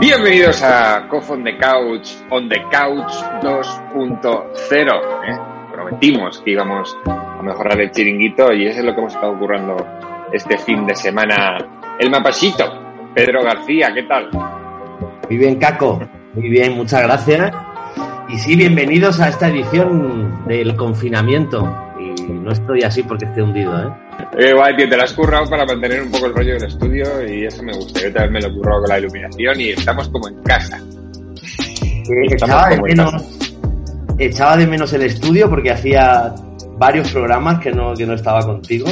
Bienvenidos a Cough on the Couch, on the Couch 2.0. ¿eh? Prometimos que íbamos a mejorar el chiringuito y eso es lo que hemos estado ocurriendo este fin de semana. El mapachito, Pedro García, ¿qué tal? Muy bien, Caco. Muy bien, muchas gracias. Y sí, bienvenidos a esta edición del confinamiento. Y no estoy así porque esté hundido, ¿eh? Eh, guay, tío, te la has currado para mantener un poco el rollo del estudio y eso me gusta. Yo también me lo he currado con la iluminación y estamos como en casa. echaba, de menos, echaba de menos el estudio porque hacía varios programas que no, que no estaba contigo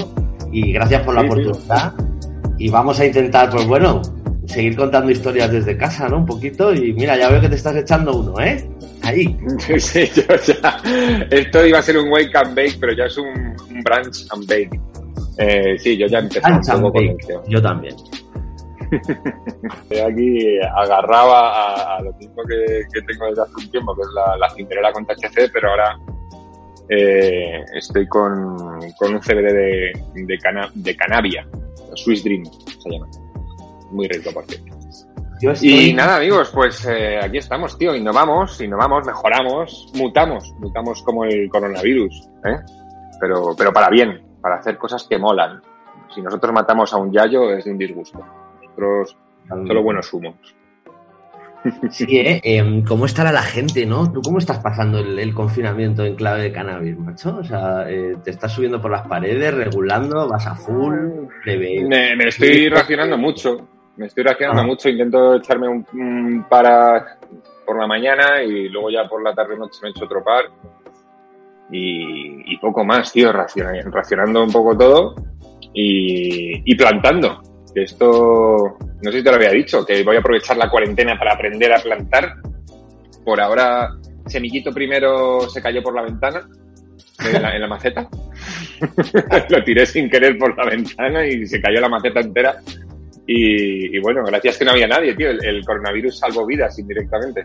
y gracias por la Sí, sí. oportunidad. Y vamos a intentar, pues bueno, seguir contando historias desde casa, ¿no? Un poquito. Y mira, ya veo que te estás echando uno, ¿eh? Ahí. Sí, yo ya. Esto iba a ser un wake and bake, pero ya es un, un brunch and bake. Eh, sí, yo ya empecé un Lunch and poco con esto. Yo también. Estoy aquí agarraba a, a lo mismo que, que tengo desde hace un tiempo, que es la, la con THC, pero ahora eh, estoy con, con un CBD de, de, cana- de Canavia, Swiss Dream se llama. Muy rico, por cierto. Yo estoy... Y nada, amigos, pues eh, aquí estamos, tío. Innovamos, innovamos, mejoramos, mutamos, mutamos como el coronavirus, ¿eh? Pero, pero para bien, para hacer cosas que molan. Si nosotros matamos a un yayo es de un disgusto. Nosotros solo buenos humos. Sí, ¿eh? Em, ¿Cómo estará la gente, no? ¿Tú cómo estás pasando el, el confinamiento en clave de cannabis, macho? O sea, eh, ¿te estás subiendo por las paredes, regulando, vas a full? me estoy racionando mucho. Me estoy racionando Ah. mucho. Intento echarme un, un para por la mañana y luego ya por la tarde noche me echo otro par. Y, poco más, tío, raciona- racionando un poco todo y, plantando. Esto, no sé si te lo había dicho, que voy a aprovechar la cuarentena para aprender a plantar. Por ahora, Semillito primero se cayó por la ventana, en la, en la maceta. lo tiré sin querer por la ventana y se cayó la maceta entera. Y, bueno, gracias que no había nadie, tío. El coronavirus salvó vidas indirectamente.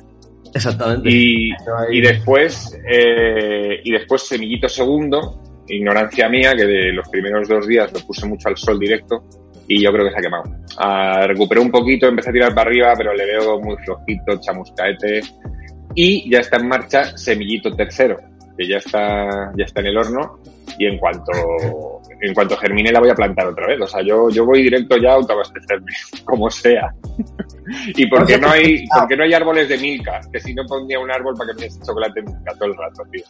Exactamente. Y, después, eh, y después Semillito segundo, ignorancia mía, que de los primeros dos días lo puse mucho al sol directo y yo creo que se ha quemado. Ah, recuperé un poquito, empecé a tirar para arriba, pero le veo muy flojito, chamuscaete. Y ya está en marcha Semillito tercero, que ya está, ya está en el horno y en cuanto, en cuanto germine la voy a plantar otra vez. O sea, yo, yo voy directo ya a autoabastecerme, como sea. ¿Y por qué no hay, por qué no hay árboles de Milka? Que si no pondría un árbol para que me des chocolate Milka todo el rato, tío.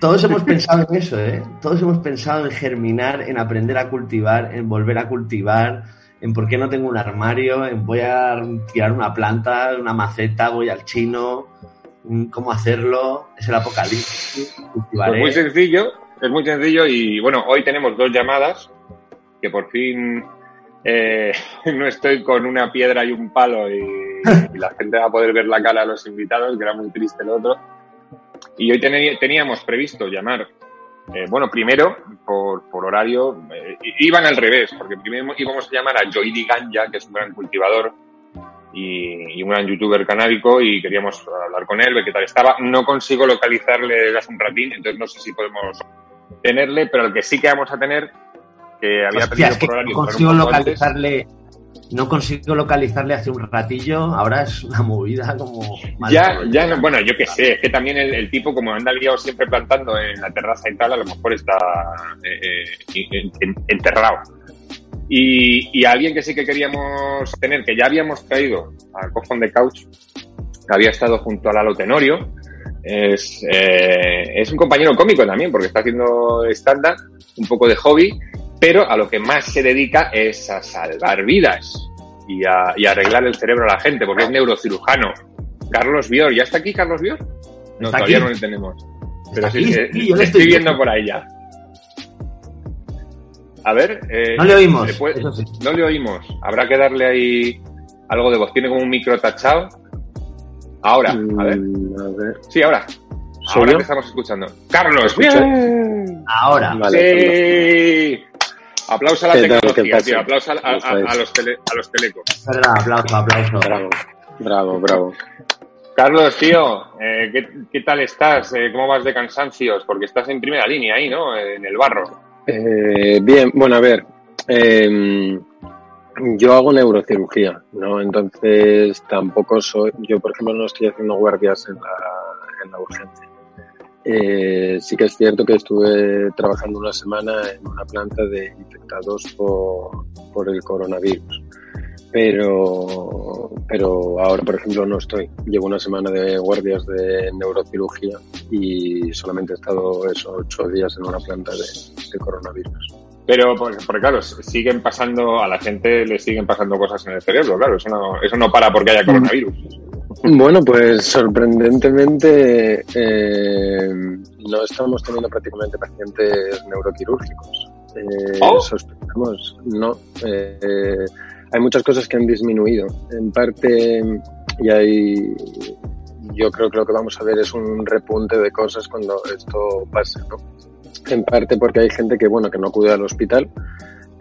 Todos hemos pensado en eso, ¿eh? Todos hemos pensado en germinar, en aprender a cultivar, en volver a cultivar, en por qué no tengo un armario, en voy a tirar una planta, una maceta, voy al chino, mm, cómo hacerlo, es el apocalipsis, Pues cultivaré. muy sencillo, es muy sencillo y bueno, hoy tenemos dos llamadas que por fin eh, no estoy con una piedra y un palo y, la gente va a poder ver la cara a los invitados, que era muy triste el otro. Y hoy teníamos previsto llamar, eh, bueno, primero por, por horario, eh, iban al revés, porque primero íbamos a llamar a Joidi Ganja, que es un gran cultivador y, y un gran youtuber canábico y queríamos hablar con él, ver qué tal estaba. No consigo localizarle hace un ratín, entonces no sé si podemos tenerle, pero el que sí que vamos a tener, que había Hostia, es que por horario no consigo antes. localizarle, no consigo localizarle hace un ratillo, ahora es una movida como... Ya, ya, no- bueno, yo qué sé, es que también el, el tipo, como anda liado siempre plantando en la terraza y tal, a lo mejor está eh, eh, en- en- enterrado. Y, y alguien que sí que queríamos tener, que ya habíamos traído a Cofón de Couch, que había estado junto a Lalo Tenorio, es, eh, es un compañero cómico también, porque está haciendo stand-up, un poco de hobby, pero a lo que más se dedica es a salvar vidas y a, y a arreglar el cerebro a la gente, porque es neurocirujano. Carlos Bior, ¿ya está aquí Carlos Bior? No, Está todavía aquí. no lo tenemos. Pero sí, aquí, sí, yo le estoy viendo viendo. por ahí ya. A ver. eh, No le oímos, ¿le puede- eso sí. No le oímos. Habrá que darle ahí algo de voz. Tiene como un micro tachado. Ahora, a ver. Mm, a ver. Sí, ahora. ¿Soy Ahora yo? te estamos escuchando. Carlos, bien. Ahora, Sí. Aplauso a la ¿Qué tal? ¿Qué tecnología, tío. Aplauso a, los tele- a los telecos. verdad, aplauso, aplauso. Bravo, bravo, bravo. Carlos, tío, eh, ¿qué, qué tal estás? Eh, ¿Cómo vas de cansancios? Porque estás en primera línea ahí, ¿no? En el barro. Eh, bien, bueno, a ver. Yo hago neurocirugía, ¿no? Entonces tampoco soy, yo por ejemplo no estoy haciendo guardias en la, en la urgencia. Eh, sí que es cierto que estuve trabajando una semana en una planta de infectados por, por el coronavirus. Pero, pero ahora, por ejemplo, no estoy. Llevo una semana de guardias de neurocirugía y solamente he estado esos ocho días en una planta de, de coronavirus. Pero, porque, porque, claro, siguen pasando, a la gente le siguen pasando cosas en el cerebro, claro, eso no, eso no para porque haya coronavirus. Bueno, pues sorprendentemente eh, no estamos teniendo prácticamente pacientes neuroquirúrgicos. Eh, ¿Oh? Sospechamos, no. Eh, hay muchas cosas que han disminuido. En parte, y hay, yo creo que lo que vamos a ver es un repunte de cosas cuando esto pase, ¿no? En parte porque hay gente que, bueno, que no acude al hospital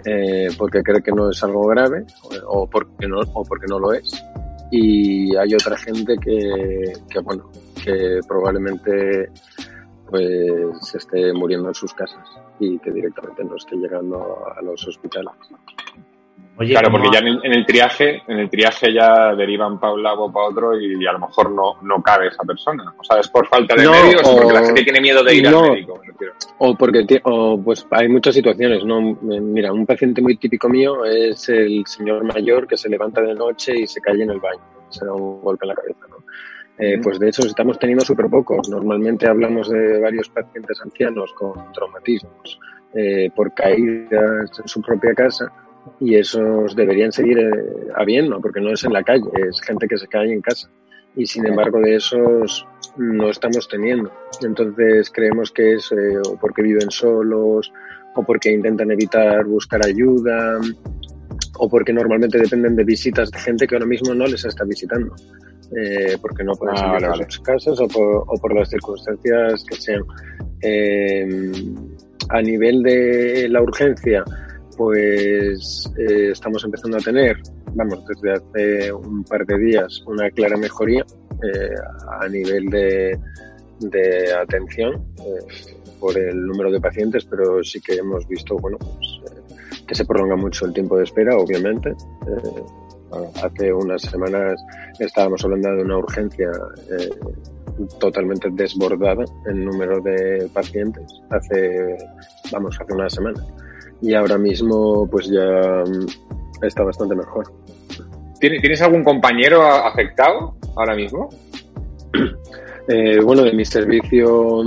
eh, porque cree que no es algo grave o porque no, o porque no lo es. Y hay otra gente que, que bueno, que probablemente pues esté muriendo en sus casas y que directamente no esté llegando a los hospitales. Oye, claro, porque ya en el, en el, triaje, en el triaje ya derivan para un lado o para otro y, a lo mejor no, no cabe esa persona. O sea, es por falta de No, medios o porque la gente tiene miedo de ir no. al médico. me. O porque o pues hay muchas situaciones, ¿no? Mira, un paciente muy típico mío es el señor mayor que se levanta de noche y se cae en el baño, se da un golpe en la cabeza, ¿no? Eh, pues de hecho estamos teniendo súper pocos. Normalmente hablamos de varios pacientes ancianos con traumatismos eh, por caídas en su propia casa y esos deberían seguir eh, habiendo, porque no es en la calle, es gente que se cae en casa. Y sin embargo de esos no estamos teniendo. Entonces creemos que es eh, o porque viven solos o porque intentan evitar buscar ayuda o porque normalmente dependen de visitas de gente que ahora mismo no les está visitando. eh, porque no pueden Ah, salir vale, vale. sus casas o por, o por las circunstancias que sean. Eh, a nivel de la urgencia, pues eh, estamos empezando a tener, vamos, desde hace un par de días, una clara mejoría eh, a nivel de, de atención eh, por el número de pacientes, pero sí que hemos visto, bueno, pues, eh, que se prolonga mucho el tiempo de espera, obviamente. Hace unas semanas estábamos hablando de una urgencia totalmente desbordada en número de pacientes hace, vamos, hace una semana. Y ahora mismo, pues ya mm, está bastante mejor. ¿Tienes algún compañero afectado ahora mismo? Eh, bueno, de mi servicio,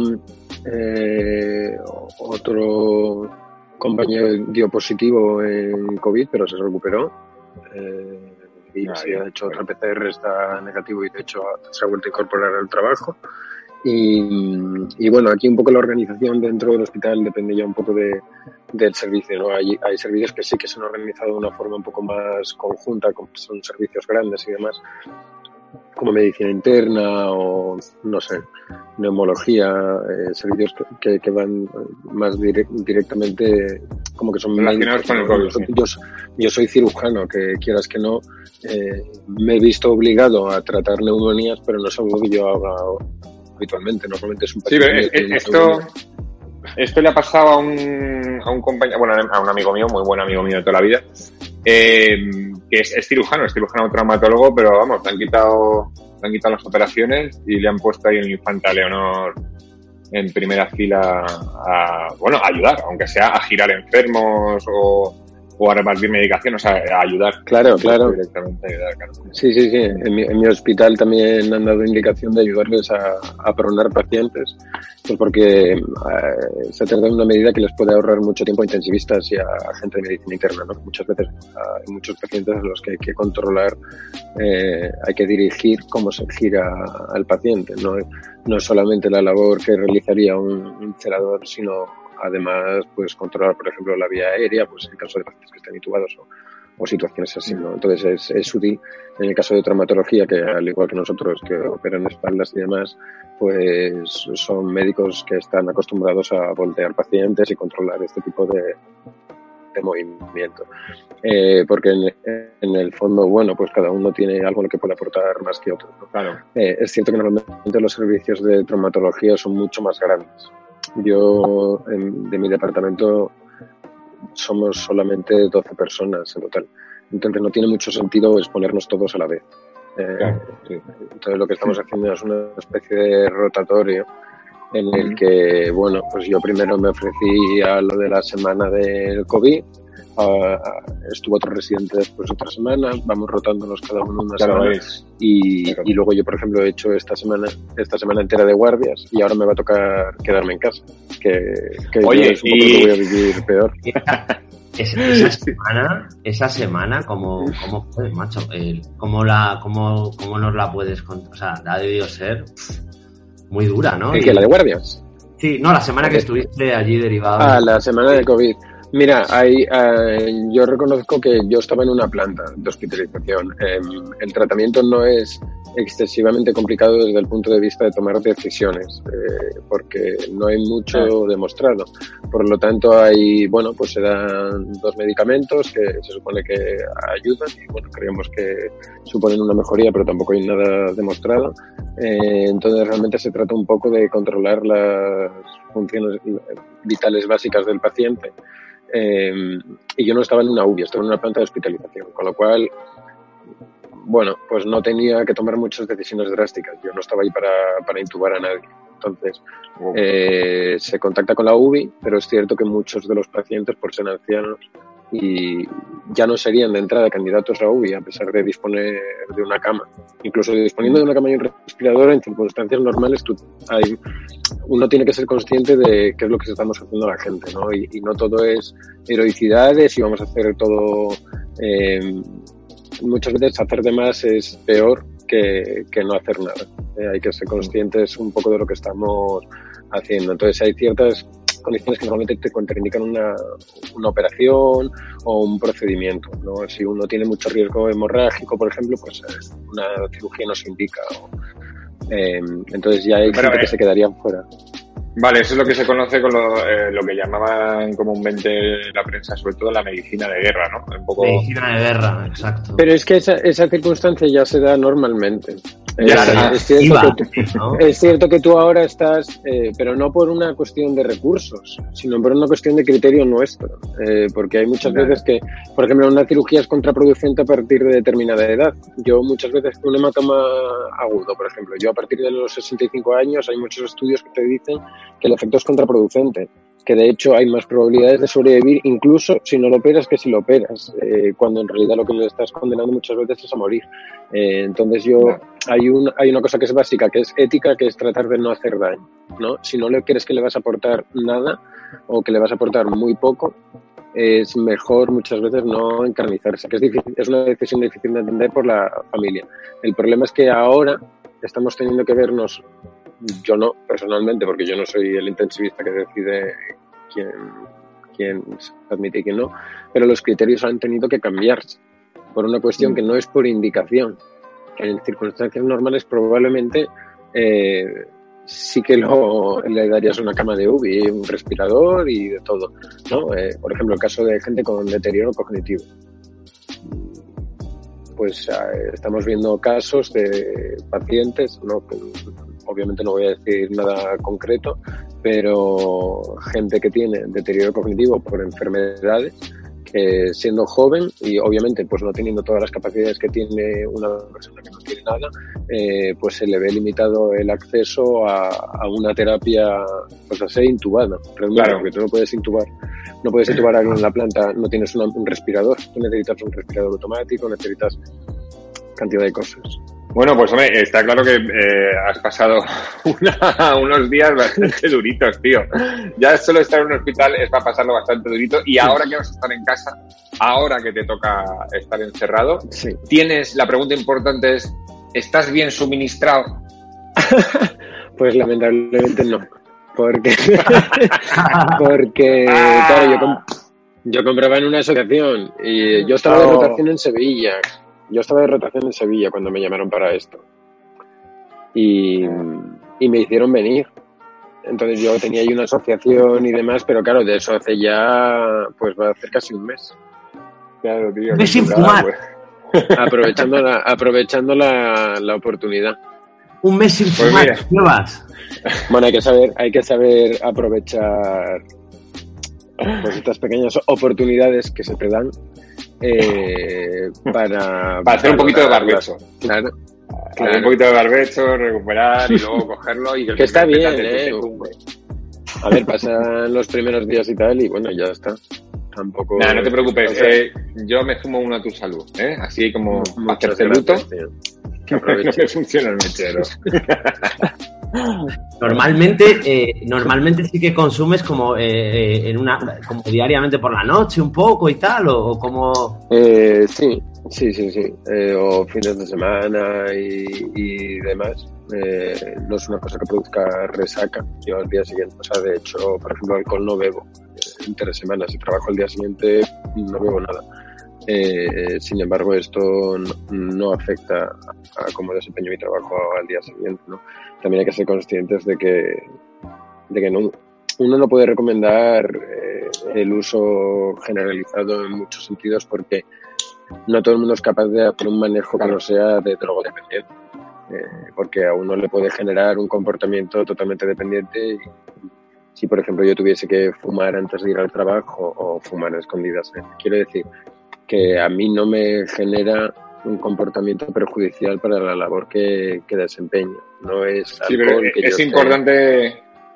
eh, otro compañero dio positivo en COVID, pero se recuperó. Eh, y Ah, se ha hecho otra. PCR, está negativo y de hecho se ha vuelto a incorporar al trabajo. Y, y bueno, aquí un poco la organización dentro del hospital depende ya un poco de, del servicio, ¿no? Hay, hay servicios que sí que se han organizado de una forma un poco más conjunta, como son servicios grandes y demás, como medicina interna o, no sé, neumología, eh, servicios que, que, que van más direc- directamente, como que son Relacionados con el. COVID, sí. yo, so- yo soy cirujano, que quieras que no, eh, me he visto obligado a tratar neumonías, pero no es algo que yo haga habitualmente. Normalmente es un Sí, pero paciente es- que tiene es- una esto, neumonía. Esto le ha pasado a un, a un compañero, bueno, a un amigo mío, muy buen amigo mío de toda la vida, eh, que es, cirujano, es cirujano traumatólogo, pero vamos, le han quitado, le han quitado las operaciones y le han puesto ahí un infanta Leonor en primera fila a, bueno, a ayudar, aunque sea a girar enfermos o, o a repartir medicación, o sea, a ayudar. Claro, claro. Directamente ayudar, claro. Sí, sí, sí. En mi, en mi hospital también han dado indicación de ayudarles a, a pronar pacientes, pues porque eh, se trata de una medida que les puede ahorrar mucho tiempo a intensivistas y a, a gente de medicina interna, ¿no? Muchas veces hay muchos pacientes a los que hay que controlar, eh, hay que dirigir cómo se gira al paciente, no, no es solamente la labor que realizaría un, un celador, sino además pues controlar, por ejemplo, la vía aérea, pues en caso de pacientes que estén intubados o, o situaciones así, ¿no? Entonces es, es útil en el caso de traumatología, que al igual que nosotros que operan espaldas y demás, pues son médicos que están acostumbrados a voltear pacientes y controlar este tipo de, de movimiento. Eh, porque en, en, el fondo, bueno, pues cada uno tiene algo en lo que puede aportar más que otro. ¿no? Claro. Eh, es cierto que normalmente los servicios de traumatología son mucho más grandes. Yo, en, de mi departamento, somos solamente 12 personas en total. Entonces no tiene mucho sentido exponernos todos a la vez. Eh, Claro, sí. entonces lo que estamos haciendo es una especie de rotatorio en el que, bueno, pues yo primero me ofrecí a lo de la semana del COVID, ah, estuvo otro residente después otra semana, vamos rotándonos cada uno una Claro, semana. es. Y, Claro. y luego yo, por ejemplo, he hecho esta semana esta semana entera de guardias y ahora me va a tocar quedarme en casa, que, que Oye, yo es y- que voy a vivir peor. Es- esa semana, esa semana, como, cómo fue, macho, El- cómo la, cómo, cómo nos la puedes contar, o sea, ha debido ser pff, muy dura, ¿no? ¿El Y- que la de guardias? Sí, no, la semana que estuviste allí derivado. Ah, la semana de COVID. Mira, ahí, eh, yo reconozco que yo estaba en una planta de hospitalización. Em, el tratamiento no es excesivamente complicado desde el punto de vista de tomar decisiones, eh, porque no hay mucho demostrado. Por lo tanto, hay, bueno, pues se dan dos medicamentos que se supone que ayudan y, bueno, creemos que suponen una mejoría, pero tampoco hay nada demostrado. Eh, entonces, realmente se trata un poco de controlar las funciones vitales básicas del paciente. Eh, y yo no estaba en una UBI, estaba en una planta de hospitalización, con lo cual, bueno, pues no tenía que tomar muchas decisiones drásticas. Yo no estaba ahí para, para intubar a nadie. Entonces, eh, se contacta con la UBI, pero es cierto que muchos de los pacientes, por ser ancianos, y ya no serían de entrada candidatos a UBI a pesar de disponer de una cama. Incluso disponiendo de una cama y un respirador en circunstancias normales, tú, hay, uno tiene que ser consciente de qué es lo que estamos haciendo a la gente, ¿no? Y, y no todo es heroicidades y vamos a hacer todo. Eh, muchas veces hacer de más es peor que, que no hacer nada. Eh, hay que ser conscientes un poco de lo que estamos haciendo. Entonces hay ciertas condiciones que normalmente te contraindican una, una operación o un procedimiento. ¿no? Si uno tiene mucho riesgo hemorrágico, por ejemplo, pues eh, una cirugía no se indica. o, eh, entonces ya hay Pero, gente eh, que se quedaría fuera. Vale, eso es lo que se conoce con lo, eh, lo que llamaban comúnmente la prensa, sobre todo la medicina de guerra, ¿no? Un poco... Medicina de guerra, exacto. Pero es que esa, esa circunstancia ya se da normalmente. Ya es, se da. es cierto Iba, que tú- ¿no? Es cierto que tú ahora estás, eh, pero no por una cuestión de recursos, sino por una cuestión de criterio nuestro. Eh, porque hay muchas Claro. veces que, por ejemplo, una cirugía es contraproducente a partir de determinada edad. Yo muchas veces, un hematoma agudo, por ejemplo, yo a partir de los 65 años hay muchos estudios que te dicen que el efecto es contraproducente. Que de hecho hay más probabilidades de sobrevivir incluso si no lo operas que si lo operas, eh, cuando en realidad lo que le estás condenando muchas veces es a morir. Eh, entonces yo, hay, un, hay una cosa que es básica, que es ética, que es tratar de no hacer daño. ¿no? Si no le crees que le vas a aportar nada o que le vas a aportar muy poco, es mejor muchas veces no encarnizarse, que es, difícil, es una decisión difícil de entender por la familia. El problema es que ahora estamos teniendo que vernos, yo no personalmente, porque yo no soy el intensivista que decide quién, quién se admite y quién no, pero los criterios han tenido que cambiarse por una cuestión Mm. que no es por indicación, en circunstancias normales probablemente eh, sí que lo, le darías una cama de UBI, un respirador y de todo. ¿no? Eh, por ejemplo, el caso de gente con deterioro cognitivo. Pues eh, estamos viendo casos de pacientes, ¿no? Obviamente no voy a decir nada concreto, pero gente que tiene deterioro cognitivo por enfermedades que siendo joven y obviamente pues no teniendo todas las capacidades que tiene una persona que no tiene nada, eh, pues se le ve limitado el acceso a, a una terapia pues así intubada. Claro. porque tú no puedes intubar, no puedes intubar a alguien en la planta, no tienes una- un respirador, tú necesitas un respirador automático, necesitas cantidad de cosas. Bueno, pues hombre, está claro que eh, has pasado una- unos días bastante duritos, tío. Ya solo estar en un hospital es para pasarlo bastante durito y ahora que vas a estar en casa, ahora que te toca estar encerrado, Sí. tienes, la pregunta importante es, ¿estás bien suministrado? Pues lamentablemente no. Porque, porque Ah. claro, yo, com- yo compraba en una asociación y yo estaba de Oh. rotación en Sevilla. Yo estaba de rotación en Sevilla cuando me llamaron para esto. Y, y me hicieron venir. Entonces yo tenía ahí una asociación y demás, pero claro, de eso hace ya, pues va a hacer casi un mes. Claro, tío. Un mes sin fumar. pues. Aprovechando la, aprovechando la, la oportunidad. Un mes sin Pues fumar, mira. llevas. Bueno, hay que saber, hay que saber aprovechar pues, estas pequeñas oportunidades que se te dan eh, para... Para hacer un poquito de barbecho. Claro. Un poquito de barbecho, recuperar y luego cogerlo y que, Que está bien, ¿eh? A ver, pasan los primeros días y tal y bueno, ya está. Tampoco... No te preocupes. Eh, yo me fumo uno a tu salud, ¿eh? Así como hacerte luto. gracias, Que No me funciona el mechero. Normalmente, eh, normalmente sí que consumes como eh, en una, como diariamente por la noche un poco y tal, o, o como Eh, sí, sí, sí, sí. Eh, o fines de semana y, y demás. Eh, no es una cosa que produzca resaca. Yo al día siguiente, o sea, de hecho, por ejemplo, alcohol no bebo. Eh, entre semanas, si trabajo al día siguiente, no bebo nada. Eh, sin embargo, esto no, no afecta a cómo desempeño mi trabajo al día siguiente, ¿no? También hay que ser conscientes de que, de que no, uno no puede recomendar eh, el uso generalizado en muchos sentidos porque no todo el mundo es capaz de hacer un manejo que no sea de drogodependiente. Eh, porque a uno le puede generar un comportamiento totalmente dependiente. Si, por ejemplo, yo tuviese que fumar antes de ir al trabajo o fumar a escondidas, ¿eh? quiero decir que a mí no me genera un comportamiento perjudicial para la labor que, que desempeño. No es Sí, pero que yo es esté- importante,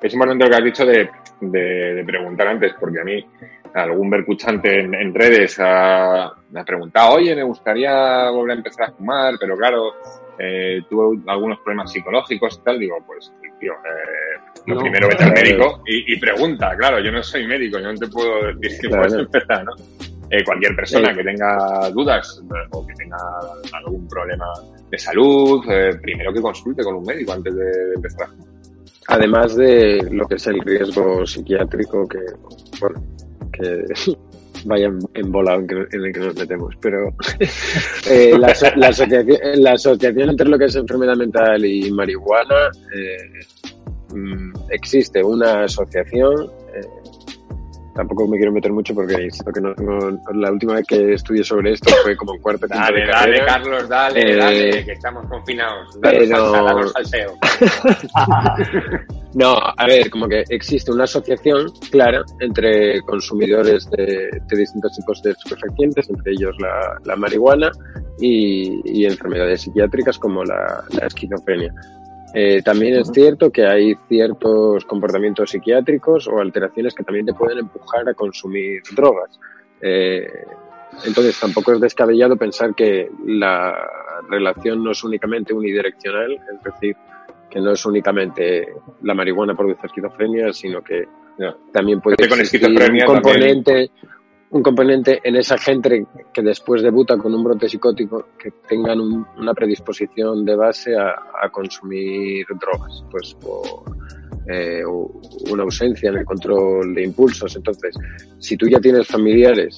es importante lo que has dicho de, de, de preguntar antes, porque a mí algún bercuchante en, en redes ha, me ha preguntado, oye, me gustaría volver a empezar a fumar, pero claro, eh, tuve algunos problemas psicológicos y tal. Digo, pues, tío, eh, lo No. primero vete al médico y, y pregunta. Claro, yo no soy médico, yo no te puedo decir que Claro. puedes empezar, ¿no? Eh, cualquier persona Sí. que tenga dudas eh, o que tenga algún problema de salud, eh, primero que consulte con un médico antes de, empezar. Además de lo que es el riesgo psiquiátrico que, bueno, que vaya embolado en, en el que nos metemos, pero eh, la, la asociación, la asociación entre lo que es enfermedad mental y marihuana eh, mm, existe una asociación. Eh, tampoco me quiero meter mucho porque insisto que no la última vez que estudié sobre esto fue como en cuarto Dale, de dale, carrera. Carlos, dale, Eh, dale, que estamos confinados. Danos pero- salsa, danos salseo. No, a ver, como que existe una asociación clara entre consumidores de, de distintos tipos de estupefacientes, entre ellos la, la marihuana y, y enfermedades psiquiátricas como la, la esquizofrenia. Eh, también es cierto que hay ciertos comportamientos psiquiátricos o alteraciones que también te pueden empujar a consumir drogas. Eh, entonces tampoco es descabellado pensar que la relación no es únicamente unidireccional, es decir, que no es únicamente la marihuana produce esquizofrenia, sino que también puede esquizofrenia un componente, un componente en esa gente que después debuta con un brote psicótico que tengan un- una predisposición de base a, consumir drogas, pues por eh, una ausencia en el control de impulsos. Entonces, si tú ya tienes familiares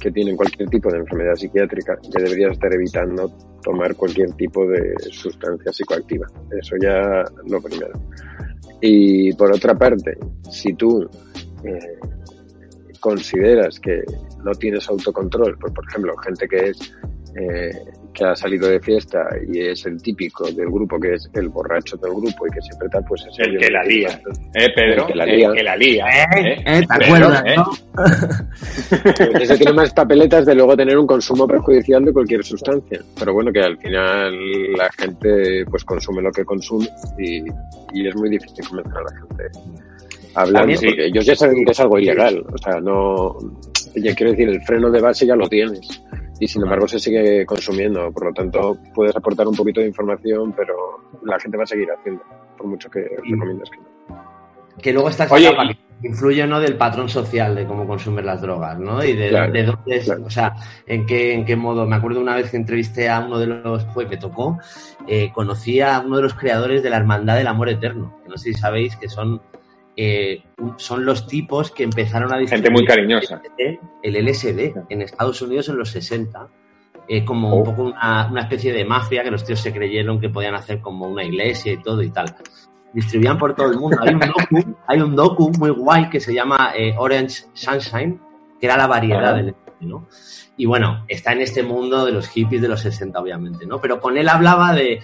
que tienen cualquier tipo de enfermedad psiquiátrica, ya deberías estar evitando tomar cualquier tipo de sustancia psicoactiva. Eso ya lo primero. Y por otra parte, si tú eh, consideras que no tienes autocontrol, pues, por ejemplo, gente que es eh, que ha salido de fiesta y es el típico del grupo, que es el borracho del grupo y que siempre está, pues es El que la lía. ¿Eh, Pedro? El que la lía. El que la lía. ¿Eh? ¿Eh? ¿Te Pedro, acuerdas, ¿eh? no? Ese tiene más papeletas de luego tener un consumo perjudicial de cualquier sustancia. Pero bueno, que al final la gente pues consume lo que consume y, y es muy difícil convencer a la gente hablando, También sí. porque ellos ya saben que es algo ilegal. O sea, no. Ya quiero decir, el freno de base ya lo tienes. Y sin embargo se sigue consumiendo. Por lo tanto, puedes aportar un poquito de información, pero la gente va a seguir haciendo, por mucho que recomiendas que no. Que luego está Oye, etapa que influye no del patrón social de cómo consumen las drogas, ¿no? Y de, Claro, de dónde es, claro. o sea, en qué, en qué modo. Me acuerdo una vez que entrevisté a uno de los, pues me tocó, eh, conocí a uno de los creadores de la Hermandad del Amor Eterno, que no sé si sabéis que son, eh, son los tipos que empezaron a Gente muy distribuir cariñosa. el LSD en Estados Unidos en los 60. eh, como Oh. un poco una, una especie de mafia que los tíos se creyeron que podían hacer como una iglesia y todo y tal. Distribuían por todo el mundo. Hay un docu, hay un docu muy guay que se llama eh, Orange Sunshine, que era la variedad Ah. del ¿no? Y bueno, está en este mundo de los hippies de los 60, obviamente, ¿no? Pero con él hablaba de,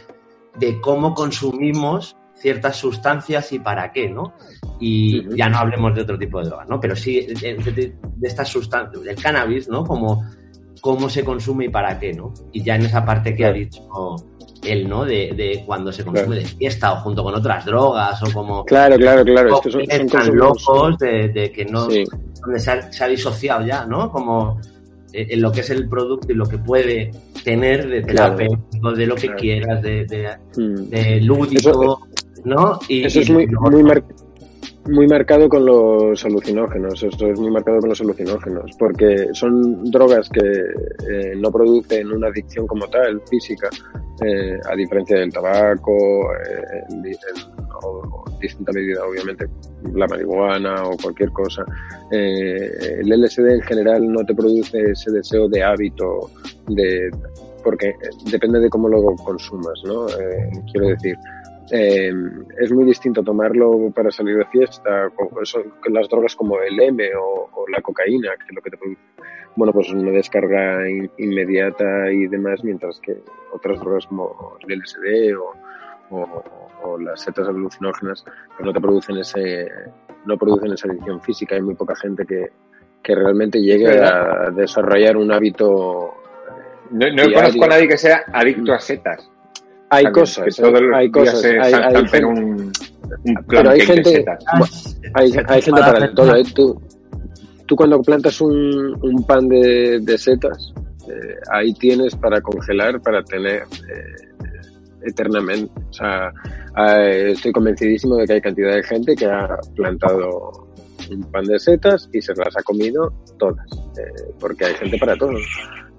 de cómo consumimos ciertas sustancias y para qué, ¿no? Y ya no hablemos de otro tipo de drogas, ¿no? Pero sí de, de- de estas sustancias, del cannabis, ¿no? Como cómo se consume y para qué, ¿no? Y ya en esa parte que ha dicho él, ¿no? De, de cuando se consume de fiesta o junto con otras drogas o como... Claro, claro, claro. Es que son, locos de, de, que no... Donde se ha, se ha, disociado ya, ¿no? Como eh, en lo que es el producto y lo que puede tener de terapéutico, de lo que quieras, de, de, mm. de lúdico, ¿no? Y, eso es muy, muy, muy marcado con los alucinógenos, esto es muy marcado con los alucinógenos, porque son drogas que eh, no producen una adicción como tal, física, eh, a diferencia del tabaco, eh, o, en distinta medida, obviamente, la marihuana o cualquier cosa. Eh, el LSD en general no te produce ese deseo de hábito, de porque depende de cómo lo consumas, ¿no? quiero decir, eh, es muy distinto tomarlo para salir de fiesta, con, las drogas como el M o, la cocaína, que es lo que te produce, bueno, pues una descarga inmediata y demás, mientras que otras drogas como el LSD o, las setas alucinógenas pues no te producen ese, no producen esa adicción física. Hay muy poca gente que, que realmente llegue a desarrollar un hábito. No, no conozco a nadie que sea adicto a setas hay cosas, hay cosas. Hay, hay, un, pero hay gente, hay, hay, gente para todo. ¿eh? Tú, tú cuando plantas un, un pan de, de setas, eh, ahí tienes para congelar, para tener eh, eternamente. O sea, eh, estoy convencidísimo de que hay cantidad de gente que ha plantado un pan de setas y se las ha comido todas, eh, porque hay gente para todo.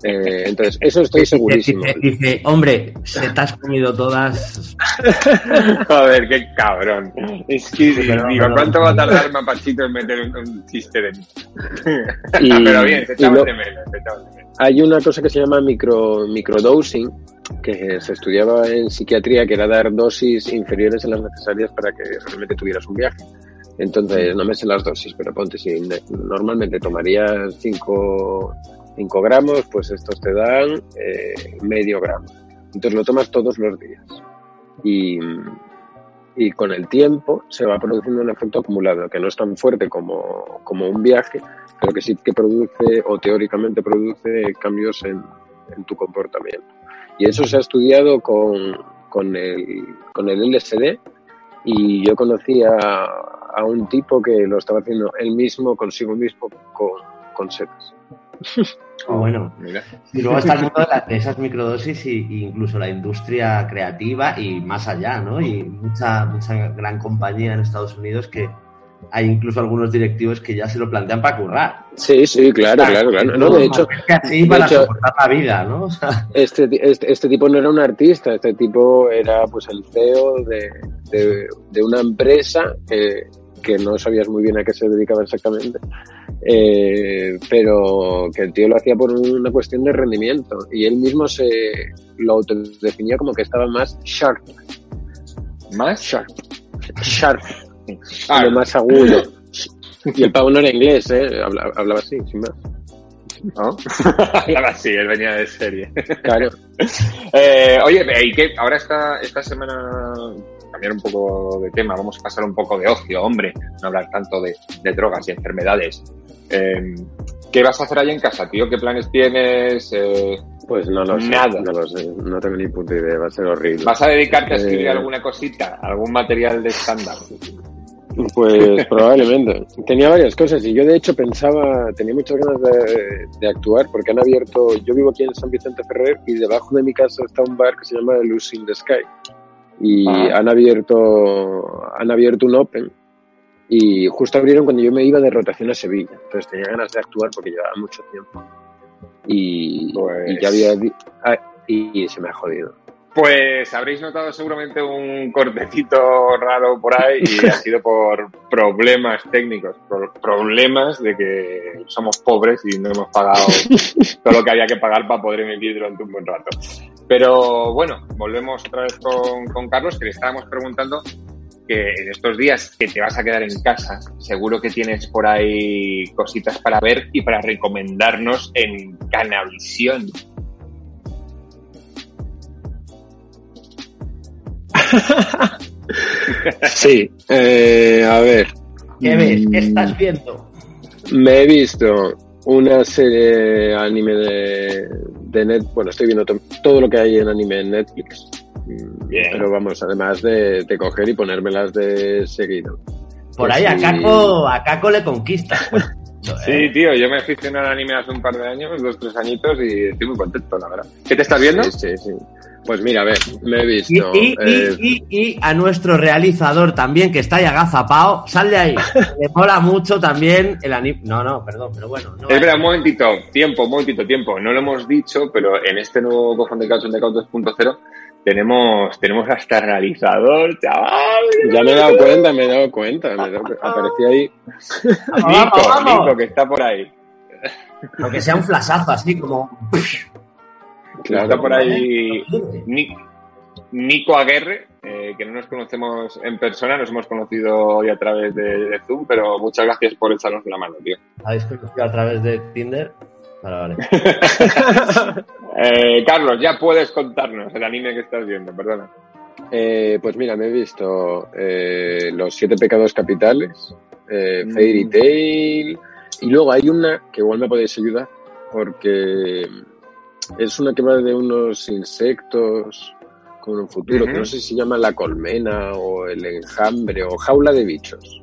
Eh, entonces, eso estoy segurísimo. Dice, hombre, se te has comido todas. Joder, qué cabrón. Es que, digo, ¿cuánto va a tardar Mapachito en meter un, chiste de mí? Pero bien, se echaba de menos, Hay una cosa que se llama micro, microdosing, que se estudiaba en psiquiatría, que era dar dosis inferiores a las necesarias para que realmente tuvieras un viaje. Entonces, no me sé las dosis, pero ponte, si normalmente tomarías 5 gramos, pues estos te dan eh, medio gramo. Entonces lo tomas todos los días. Y, y, con el tiempo se va produciendo un efecto acumulado, que no es tan fuerte como, como un viaje, pero que sí que produce, o teóricamente produce, cambios en, en tu comportamiento. Y eso se ha estudiado con, con, el, con el LSD, y yo conocí a, a un tipo que lo estaba haciendo él mismo, consigo mismo, con, con setas. Oh, bueno, y luego está el mundo de, esas microdosis e incluso la industria creativa y más allá, ¿no? Y mucha, mucha gran compañía en Estados Unidos que hay incluso algunos directivos que ya se lo plantean para currar. Sí, sí, claro, claro, claro. No, de hecho, así para soportar la vida, ¿no? este, este, este, tipo no era un artista, este tipo era pues el CEO de, de, de una empresa que que no sabías muy bien a qué se dedicaba exactamente, eh, pero que el tío lo hacía por una cuestión de rendimiento y él mismo se lo autodefinía como que estaba más sharp. ¿Más? Sharp. Sharp. Lo más agudo. Y el pavo no era inglés, ¿eh? Hablaba, así, sin más. ¿No? Hablaba así, él venía de serie. Claro. eh, oye, ¿y qué? Ahora esta, esta semana cambiar un poco de tema, vamos a pasar un poco de ocio, hombre, no hablar tanto de, drogas y enfermedades. Eh, ¿Qué vas a hacer ahí en casa, tío? ¿Qué planes tienes? Eh, pues no lo Nada. sé, no lo sé, no tengo ni puta idea, va a ser horrible. ¿Vas a dedicarte a escribir eh, alguna cosita, algún material de estándar? Pues probablemente. Tenía varias cosas y yo de hecho pensaba, tenía muchas ganas de, de, actuar porque han abierto, yo vivo aquí en San Vicente Ferrer y debajo de mi casa está un bar que se llama Lucy in the Sky y ah. han abierto han abierto un Open y justo abrieron cuando yo me iba de rotación a Sevilla. Entonces tenía ganas de actuar porque llevaba mucho tiempo. Y, y ya había ah, y se me ha jodido. Pues habréis notado seguramente un cortecito raro por ahí y ha sido por problemas técnicos, problemas de que somos pobres y no hemos pagado todo lo que había que pagar para poder emitir durante un buen rato. Pero bueno, volvemos otra vez con, con Carlos, que le estábamos preguntando que en estos días que te vas a quedar en casa, seguro que tienes por ahí cositas para ver y para recomendarnos en Canavisión. sí, eh, a ver. ¿Qué ves? ¿Qué estás viendo? Me he visto una serie anime de, de net, bueno, estoy viendo to- todo lo que hay en anime en Netflix. Mm, Bien. Pero vamos, además de, de coger y ponérmelas de seguido. Por Pues ahí a sí. Caco, a Caco le conquista. Sí, ¿eh? tío, yo me aficioné al anime hace un par de años, dos, tres añitos, y estoy muy contento, la verdad. ¿Qué te estás viendo? Sí, sí, sí. Pues mira, a ver, me he visto. y, y- eh, y- y a nuestro realizador también, que está ahí agazapado, sal de ahí. Le mola mucho también el anime. No, no, perdón, pero bueno. No Es verdad, un momentito, tiempo, un momentito, tiempo. No lo hemos dicho, pero en este nuevo Cofón de Couch, de Couch 2.0, tenemos, tenemos hasta realizador, chaval. ya me he dado cuenta, me he dado cuenta. Me he dado cu- apareció ahí. Nico. Nico, que está por ahí. Aunque sea un flashazo así como. Claro, Está por ahí Ni- Nico Aguerre, eh, que no nos conocemos en persona, nos hemos conocido hoy a través de, de Zoom, pero muchas gracias por echarnos la mano, tío. ¿Habéis conocido a través de Tinder? Vale, vale. Eh, Carlos, ya puedes contarnos el anime que estás viendo, perdona. Eh, pues mira, me he visto eh, Los Siete Pecados Capitales, eh, Mm. Fairy Tail, y luego hay una que igual me podéis ayudar, porque es una que va de unos insectos con un futuro, que no sé si se llama La Colmena o El Enjambre o Jaula de Bichos.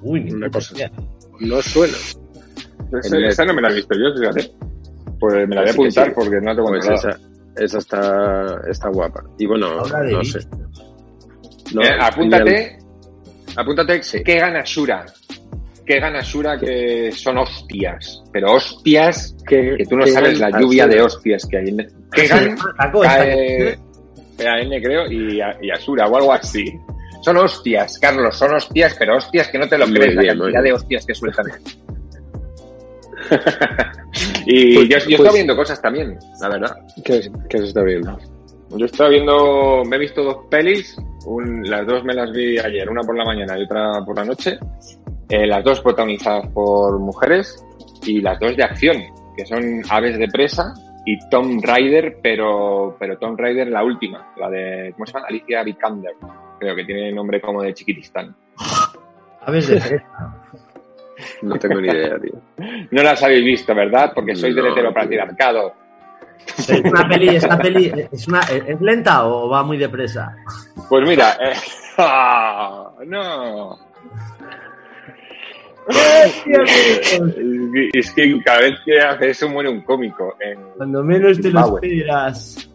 Uy, Una cosa. No suena. Esa, no me la he visto yo, fíjate. Pues me la voy a apuntar sí. porque no la tengo Pues esa, esa está, está guapa. Y bueno, no sé. No, Eh, apúntate, apúntate Sí. que gana Shura. Que gana Shura que son hostias. Pero hostias Que, que tú no sabes la lluvia Asura. de hostias que hay. en- Que gana Caco, esta cae PAN creo y, a- y Asura o algo así. Son hostias, Carlos, son hostias, pero hostias que no te lo crees, la bien, cantidad de hostias que sueltan. y Pues- yo, yo he pues- estado viendo cosas también, la verdad. ¿Qué, qué se está viendo? Yo he estado viendo, me he visto dos pelis, un- las dos me las vi ayer, una por la mañana y otra por la noche, eh, las dos protagonizadas por mujeres y las dos de acción, que son Aves de Presa y Tom Rider, pero, pero Tom Rider la última, la de, ¿cómo se llama? Alicia Vikander, creo que tiene nombre como de Chiquitistán. Aves de presa. No tengo ni idea, tío. No las habéis visto, ¿verdad? Porque sois del No, heteropatriarcado. Es una peli, esta peli, ¿es, una, ¿es lenta o va muy depresa? Pues mira, eh, ¡ah! no. Es que cada vez que hace eso muere un cómico. En... Cuando menos te lo esperas.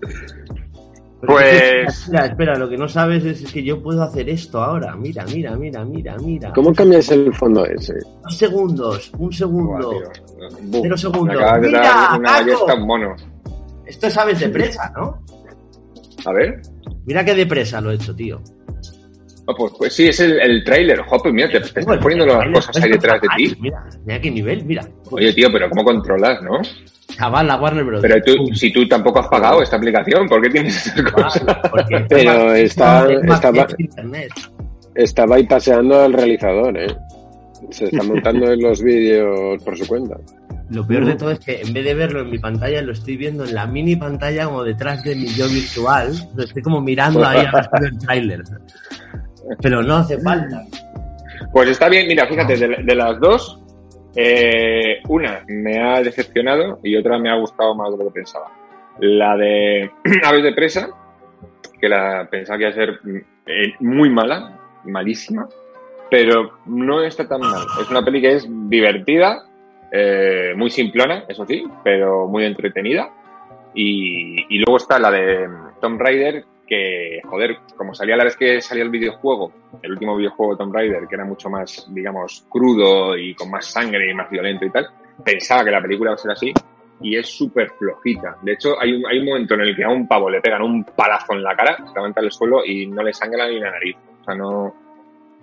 Pues- es que, Espera, espera, lo que no sabes es que yo puedo hacer esto ahora. Mira, mira, mira, mira, mira. ¿Cómo cambias el fondo ese? Dos segundos, un Buah, segundo. Buf, Cero segundos. Me acabas de ¡Mira, dar una Paco! ballesta a un mono. Esto es aves de presa, ¿no? A ver. Mira qué de presa lo he hecho, tío. Oh, pues, pues sí, es el, el trailer. Joder, mira, te, te estás Bueno, poniendo el las trailer cosas ahí detrás de ti. Mira, mira qué nivel, mira. Oye, tío, pero ¿cómo controlas, no? Chaval, la Warner Bros. Pero tú, si tú tampoco has pagado esta aplicación, ¿por qué tienes esas cosas? Porque Pero está- estaba-. Estaba ahí paseando al realizador, ¿eh? Se está montando en los vídeos por su cuenta. Lo peor de todo es que en vez de verlo en mi pantalla, lo estoy viendo en la mini pantalla como detrás de mi yo virtual. Lo estoy como mirando ahí a el tráiler. Pero no hace falta. Pues está bien, mira, fíjate, de, de las dos, eh, una me ha decepcionado y otra me ha gustado más de lo que pensaba. La de Aves de Presa, que la pensaba que iba a ser eh, muy mala, malísima, pero no está tan mal. Es una peli que es divertida, eh, muy simplona, eso sí, pero muy entretenida. Y, y luego está la de Tomb Raider, que, joder, como salía la vez que salía el videojuego, el último videojuego de Tomb Raider, que era mucho más, digamos, crudo y con más sangre y más violento y tal, pensaba que la película iba a ser así y es súper flojita. De hecho, hay un, hay un momento en el que a un pavo le pegan un palazo en la cara, se levanta del suelo y no le sangra ni la nariz. O sea, no,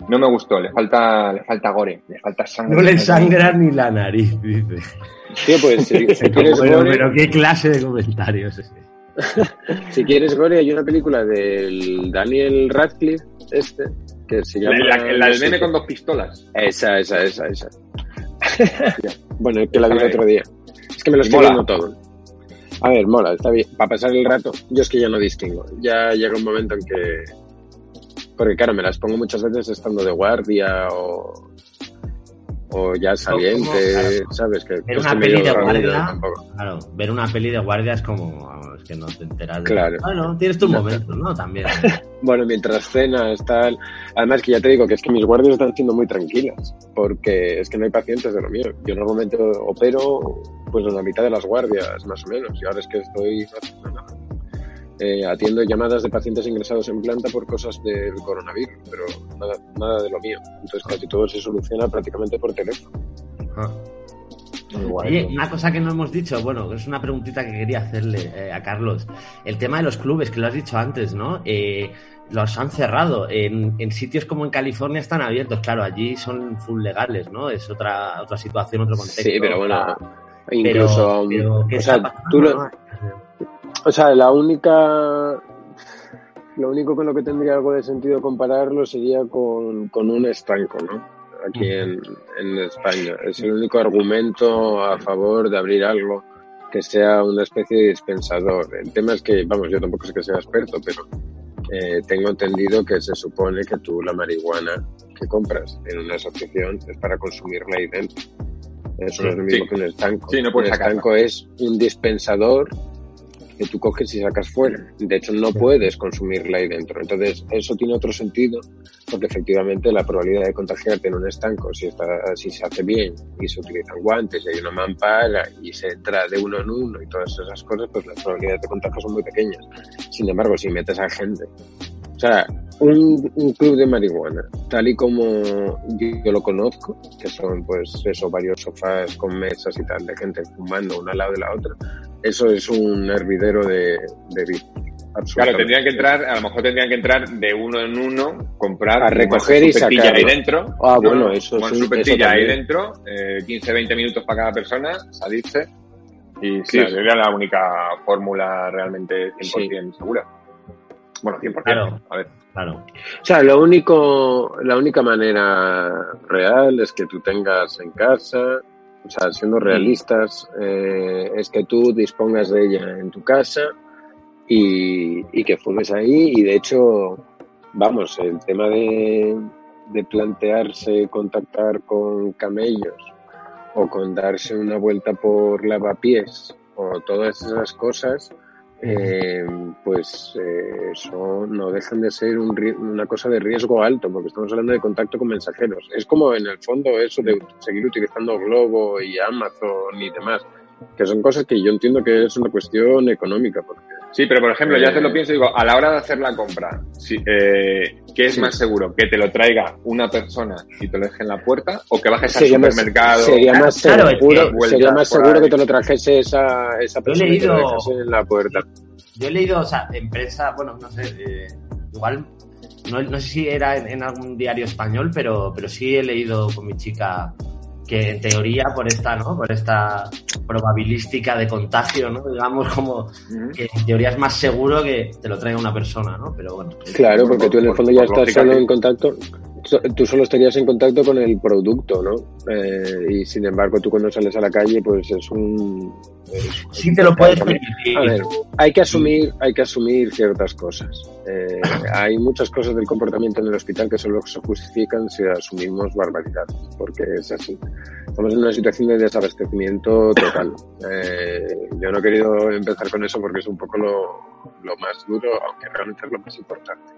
no me gustó, le falta, le falta gore, le falta sangre. No le sangra ni la nariz, dice. Tío, pues si, si quieres Pero, pero qué clase de comentarios es ese. si quieres gore, hay una película del Daniel Radcliffe, este, que se llama... La, la- del meme con dos pistolas. Esa, esa, esa, esa. bueno, es que la vi el otro día. Es que me lo estoy mola. viendo todo. A ver, mola, está bien. Para pasar el rato, yo es que ya no distingo. Ya llega un momento en que... Porque claro, me las pongo muchas veces estando de guardia o... o ya saliente, ¿sabes? Que, ver una peli de guardia, claro, ver una peli de guardia es como, es que no te enteras. De... Claro. Bueno, tienes tus momentos, ¿no? También. bueno, mientras cenas, tal. Además que ya te digo que es que mis guardias están siendo muy tranquilas, porque es que no hay pacientes de lo mío. Yo normalmente opero pues en la mitad de las guardias, más o menos, y ahora es que estoy eh, atiendo llamadas de pacientes ingresados en planta por cosas del coronavirus, pero nada, nada de lo mío. Entonces casi todo se soluciona prácticamente por teléfono. Ah. Oye, una cosa que no hemos dicho, bueno, es una preguntita que quería hacerle eh, a Carlos. El tema de los clubes, que lo has dicho antes, ¿no? Eh, los han cerrado. En, sitios como en California están abiertos, claro, allí son full legales, ¿no? Es otra otra situación, otro contexto. Sí, pero bueno, incluso... o sea, tú lo, o sea, la única. Lo único con lo que tendría algo de sentido compararlo sería con, un estanco, ¿no? Aquí en, en España. Es el único argumento a favor de abrir algo que sea una especie de dispensador. El tema es que, vamos, yo tampoco sé que sea experto, pero eh, tengo entendido que se supone que tú la marihuana que compras en una asociación es para consumirla ahí dentro. Eso no es lo mismo que un estanco. Sí, no un estanco es un dispensador que tú coges y sacas fuera. De hecho, no puedes consumirla ahí dentro. Entonces, eso tiene otro sentido, porque efectivamente la probabilidad de contagiarte en un estanco, si, está, si se hace bien y se utilizan guantes y hay una mampara y se entra de uno en uno y todas esas cosas, pues las probabilidades de contagio son muy pequeñas. Sin embargo, si metes a gente o sea, un, un, club de marihuana, tal y como yo, lo conozco, que son pues eso, varios sofás con mesas y tal, de gente fumando una al lado de la otra, eso es un hervidero de, de Claro, tendrían que entrar, a lo mejor tendrían que entrar de uno en uno, comprar, a recoger y sacar ahí dentro. Ah, bueno, eso es su petilla ahí dentro, eh, 15, 20 minutos para cada persona, salirse. Y sí, sería la única fórmula realmente 100% segura. Bueno, 100%. Claro, a ver. Claro. O sea, lo único, la única manera real es que tú tengas en casa, o sea, siendo realistas, eh, es que tú dispongas de ella en tu casa y, y, que fumes ahí. Y de hecho, vamos, el tema de, de plantearse contactar con camellos o con darse una vuelta por lavapiés o todas esas cosas, eh, pues eh, no dejan de ser una cosa de riesgo alto, porque estamos hablando de contacto con mensajeros. Es como en el fondo eso de seguir utilizando Globo y Amazon y demás, que son cosas que yo entiendo que es una cuestión económica, porque Sí, pero por ejemplo, ya te lo eh, pienso, digo, a la hora de hacer la compra, eh, ¿qué es más seguro? ¿Que te lo traiga una persona y te lo deje en la puerta? ¿O que bajes al supermercado? sería más seguro, sería más seguro que te lo trajese esa, esa persona y te lo dejase en la puerta. Yo he leído, o sea, empresa, bueno, no sé, eh, igual, no, no, sé si era en, en, algún diario español, pero, pero sí he leído con mi chica que en teoría por esta, ¿no? Por esta probabilística de contagio, ¿no? Digamos como que en teoría es más seguro que te lo traiga una persona, ¿no? Pero bueno. Claro, porque tú en el fondo ya estás solo en contacto, tú solo estarías en contacto con el producto, ¿no? Eh, y sin embargo, tú cuando sales a la calle, pues es un. sí, te lo puedes permitir. A ver, hay que asumir, hay que asumir ciertas cosas. Eh, hay muchas cosas del comportamiento en el hospital que solo se justifican si asumimos barbaridad, porque es así. Estamos en una situación de desabastecimiento total. Eh, yo no he querido empezar con eso porque es un poco lo, más duro, aunque realmente es lo más importante.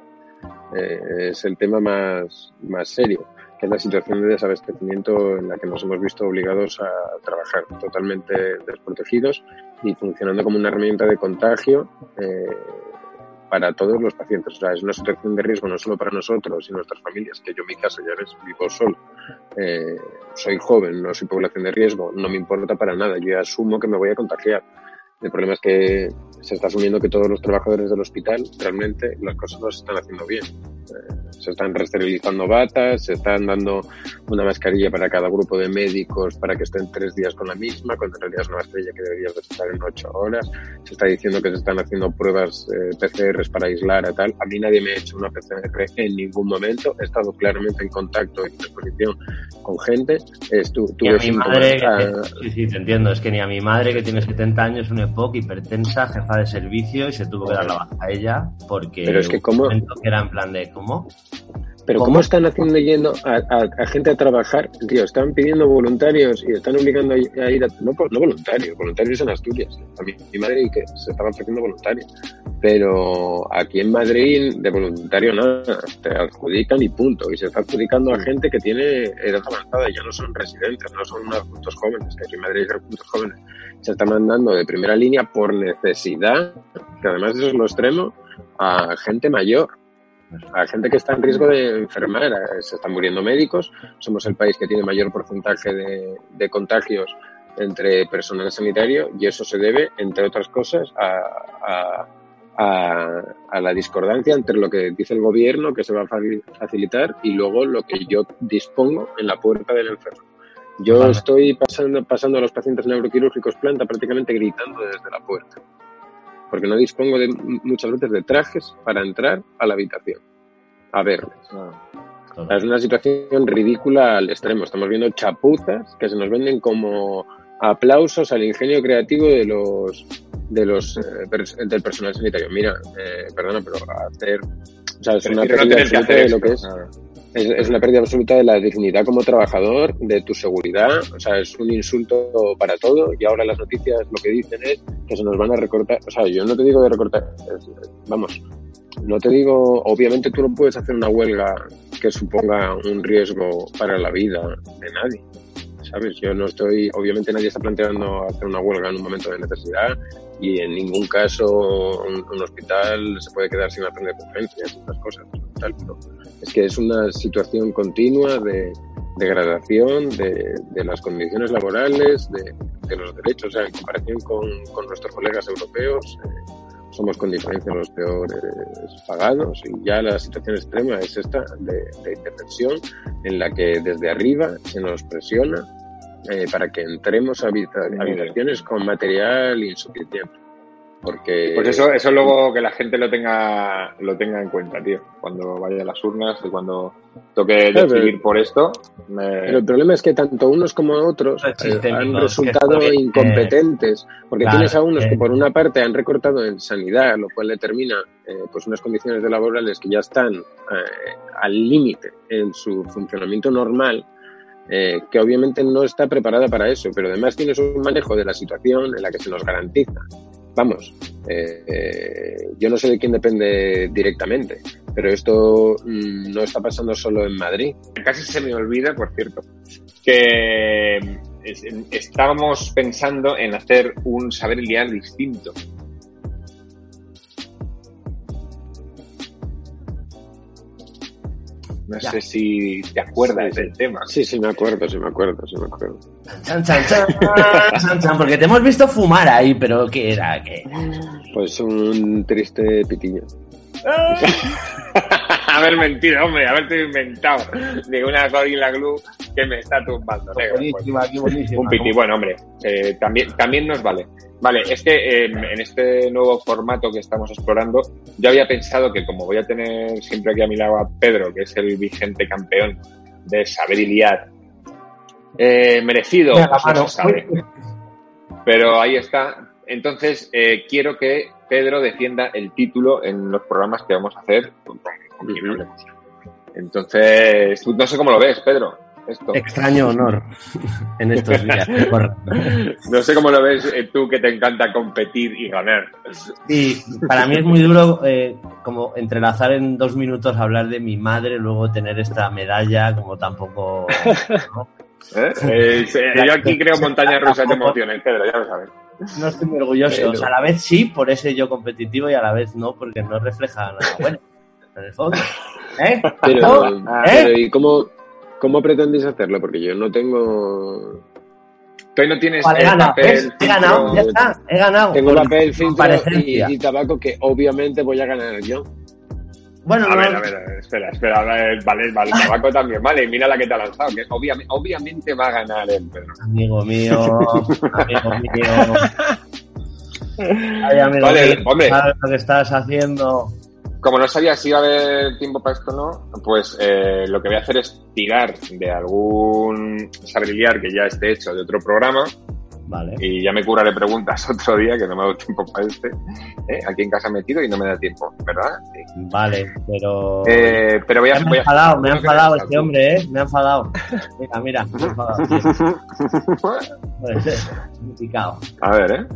Eh, es el tema más, más serio, que es la situación de desabastecimiento en la que nos hemos visto obligados a trabajar totalmente desprotegidos y funcionando como una herramienta de contagio eh, para todos los pacientes. O sea, es una situación de riesgo no solo para nosotros y nuestras familias, que yo en mi caso ya ves, vivo solo. Eh, soy joven, no soy población de riesgo, no me importa para nada. Yo asumo que me voy a contagiar el problema es que se está asumiendo que todos los trabajadores del hospital realmente las cosas no se están haciendo bien. Eh, se están resterilizando batas, se están dando una mascarilla para cada grupo de médicos para que estén tres días con la misma, cuando en realidad es una mascarilla que debería estar en ocho horas. Se está diciendo que se están haciendo pruebas eh, PCRs para aislar a tal. A mí nadie me ha hecho una PCR en ningún momento. He estado claramente en contacto y en exposición con gente. Estu tuve mi madre, sí, sí, te entiendo. Es que ni a mi madre que tiene 70 años, un EPOC, hipertensa, jefa de servicio y se tuvo que dar la baja a ella porque Pero es que como... era en plan de, ¿cómo? Pero ¿cómo, están haciendo yendo a, gente a trabajar? Tío, están pidiendo voluntarios y están obligando a, ir a... No, no voluntarios, voluntarios en Asturias. A mí, en Madrid que se estaban ofreciendo voluntarios. Pero aquí en Madrid de voluntario nada, te adjudican y punto. Y se está adjudicando a gente que tiene edad avanzada, ya no son residentes, no son adultos jóvenes, que aquí en Madrid hay adultos jóvenes. Se está mandando de primera línea por necesidad, que además eso es lo extremo, a gente mayor a gente que está en riesgo de enfermar. Se están muriendo médicos. Somos el país que tiene mayor porcentaje de, contagios entre personal sanitario y eso se debe, entre otras cosas, a, a, la discordancia entre lo que dice el gobierno que se va a facilitar y luego lo que yo dispongo en la puerta del enfermo. Yo estoy pasando, pasando a los pacientes neuroquirúrgicos planta prácticamente gritando desde la puerta porque no dispongo de muchas veces de trajes para entrar a la habitación a verles. Ah, es una situación ridícula al extremo. Estamos viendo chapuzas que se nos venden como aplausos al ingenio creativo de los de los eh, del personal sanitario. Mira, eh, perdona, pero hacer, o sea, es una pérdida absoluta de lo que es. Es, una pérdida absoluta de la dignidad como trabajador, de tu seguridad, o sea, es un insulto para todo. Y ahora las noticias lo que dicen es que se nos van a recortar, o sea, yo no te digo de recortar, vamos, no te digo, obviamente tú no puedes hacer una huelga que suponga un riesgo para la vida de nadie, ¿sabes? Yo no estoy, obviamente nadie está planteando hacer una huelga en un momento de necesidad y en ningún caso un, hospital se puede quedar sin atender urgencias estas cosas. es que es una situación continua de degradación de, de las condiciones laborales, de, de, los derechos, o sea, en comparación con, con nuestros colegas europeos. Eh, somos con diferencia los peores pagados y ya la situación extrema es esta de, de intervención en la que desde arriba se nos presiona eh, para que entremos a habitaciones con material insuficiente. Porque... Pues eso, eso luego que la gente lo tenga, lo tenga en cuenta, tío. Cuando vaya a las urnas y cuando toque decidir por esto. Pero el problema es que tanto unos como otros eh, han resultado incompetentes. Porque tienes a unos que por una parte han recortado en sanidad, lo cual determina eh, pues unas condiciones de laborales que ya están al límite en su funcionamiento normal eh, que obviamente no está preparada para eso, pero además tienes un manejo de la situación en la que se nos garantiza. Vamos, eh, yo no sé de quién depende directamente, pero esto mm, no está pasando solo en Madrid. Casi se me olvida, por cierto, que estábamos pensando en hacer un saber guiar distinto. No sé si te acuerdas del tema. Sí, sí, me acuerdo, sí, me acuerdo, sí, me acuerdo. Chan, chan, chan, chan, porque te hemos visto fumar ahí, pero ¿qué era? ¿Qué Pues un triste pitillo. haber mentido, hombre, haberte inventado de una Gorilla Glue que me está tumbando. Buenísima, qué buenísima. Un piti, bueno, hombre, eh, también, también nos vale. Vale, es que em, en este nuevo formato que estamos explorando, yo había pensado que como voy a tener siempre aquí a mi lado a Pedro, que es el vigente campeón de saber y eh, merecido, pues Pero ahí está. Entonces, eh, quiero que Pedro defienda el título en los programas que vamos a hacer Entonces, no sé cómo lo ves, Pedro. Extraño honor en estos días. no sé cómo lo ves eh, tú que te encanta competir y ganar. Sí, para mí es muy duro eh, como entrelazar en dos minutos hablar de mi madre, luego tener esta medalla, como tampoco... ¿Eh? yo aquí creo montañas rusas de emociones, Pedro, ya lo sabes. No estoy muy orgulloso. a la vez sí, por ese yo competitivo y a la vez no, porque no refleja nada bueno. El fondo. ¿Eh? Pero, ¿y cómo, ¿Cómo pretendéis hacerlo? Porque yo no tengo. Tú no tienes el papel. He ganado, ya está, he ganado. Tengo papel, filtro y, tabaco que obviamente voy a ganar yo. Bueno, a ver, a ver, espera, espera, vale, vale, el tabaco también, vale, mira la que te ha lanzado, que obviamente, obviamente va a ganar el Pedro. Amigo mío, amigo mío. Ay, amigo vale, mío, hombre. ¿sabes lo que estás haciendo? Como no sabía si iba a haber tiempo para esto o no, pues eh, lo que voy a hacer es tirar de algún saber que ya esté hecho de otro programa Vale. Y ya me curaré preguntas otro día, que no me ha dado tiempo para este. ¿eh? Aquí en casa metido y no me da tiempo, ¿verdad? Sí. Vale, pero. Eh, pero voy a. Me ha enfadado, me ha enfadado este hombre, ¿eh? Me ha enfadado. Mira, mira, me ha enfadado. tío. Picado. A ver, ¿eh?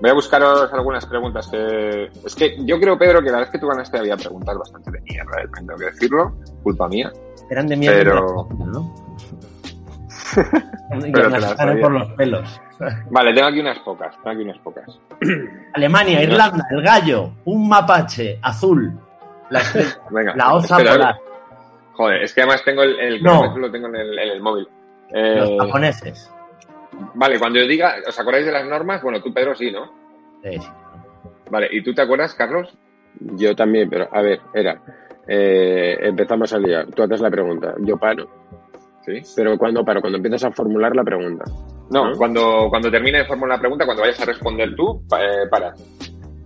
Voy a buscaros algunas preguntas que... Es que yo creo, Pedro, que la vez que tú ganaste había preguntas bastante de mierda, ¿eh? tengo que decirlo. Culpa mía. Eran de mierda, Pero- ¿no? Pero las por los pelos. Vale, tengo aquí unas pocas. Tengo aquí unas pocas. Alemania, Irlanda, el gallo, un mapache azul, la, estrella, Venga. la osa espera, polar, Joder, es que además tengo el, el No. lo tengo en el, en el móvil. Eh, los japoneses. Vale, cuando yo diga, ¿os acordáis de las normas? Bueno, tú, Pedro, sí, ¿no? Sí. Vale, ¿y tú te acuerdas, Carlos? Yo también, pero a ver, era. eh, empezamos a liar. Tú haces la pregunta. Yo paro. Sí. Pero cuando paro, cuando empiezas a formular la pregunta. No, ¿No? cuando, cuando termine de formular la pregunta, cuando vayas a responder tú, eh, paras.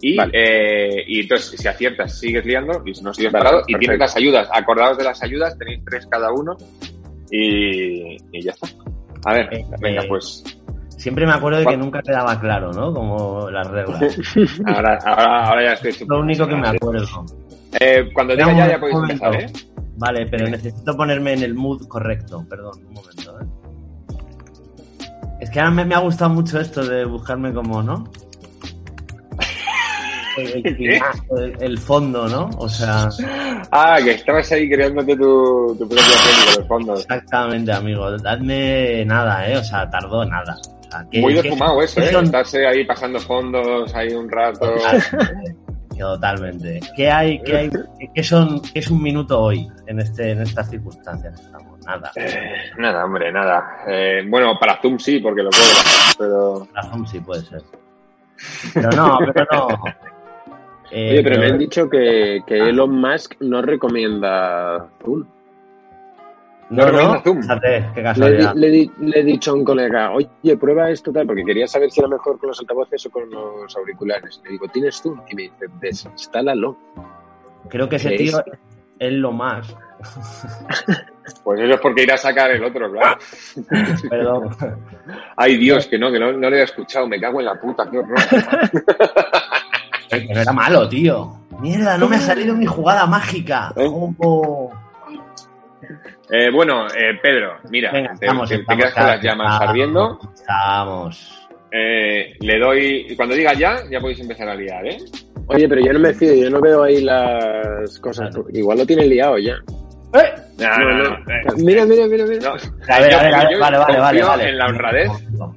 Y, Vale. eh, y entonces, si aciertas, sigues liando, y si no, sigues Vale, parado. Y tienes las ayudas. Acordaos de las ayudas, tenéis tres cada uno. Y, y ya está. A ver, Eh, venga, eh, pues. Siempre me acuerdo de que nunca quedaba claro, ¿no? Como las reglas. Ahora, ahora, ahora ya estoy Lo único que me acuerdo. Eh, cuando diga ya, ya podéis empezar, ¿eh? Vale, pero necesito ponerme en el mood correcto. Perdón, un momento, ¿eh? Es que ahora me, me ha gustado mucho esto de buscarme como, ¿no? El, fondo, ¿no? O sea, Ah, que estabas ahí creándote tu, tu propia técnica de fondo. exactamente, amigo. Dadme nada, ¿eh? O sea, tardó nada. O sea, ¿qué- Muy defumado eso, ¿eh? son- Estarse ahí pasando fondos ahí un rato. Totalmente. ¿Qué hay, qué hay, qué son, qué es un minuto hoy en este, en estas circunstancias estamos? Nada. Eh, nada, hombre, nada. Eh, bueno, para Zoom sí, porque lo cobra, pero... Razón sí puede ser. Pero no, pero no. Eh, Oye, pero me han dicho que, que Elon Musk no recomienda Zoom. No, no, Zoom. fíjate, qué Le, casualidad. di- le di- le he dicho a un colega, oye, prueba esto tal, porque quería saber si era mejor con los altavoces o con los auriculares. Le digo, ¿tienes Zoom? Y me dice, desinstálalo. Creo que ese ¿Qué tío es? es lo más. Pues eso es porque irá a sacar el otro, claro. Perdón. Ay, Dios, que no, que no, no lo he escuchado. Me cago en la puta, qué horror. No era malo, tío. Mierda, no me ha salido mi jugada mágica. ¿Eh? Oh. Eh, bueno, eh, Pedro, mira, Venga, te, estamos, te- te estamos, quedas con las estamos, llamas ardiendo. Estamos. Eh, le doy... Cuando diga ya, ya podéis empezar a liar, ¿eh? Oye, pero yo no me fío, yo no veo ahí las cosas. Igual lo tienen liado ya. ¡Eh! No, no, no. Mira, mira, mira, mira. no. A ver, Yo- a ver, a ver, yo vale, vale, vale, en la honradez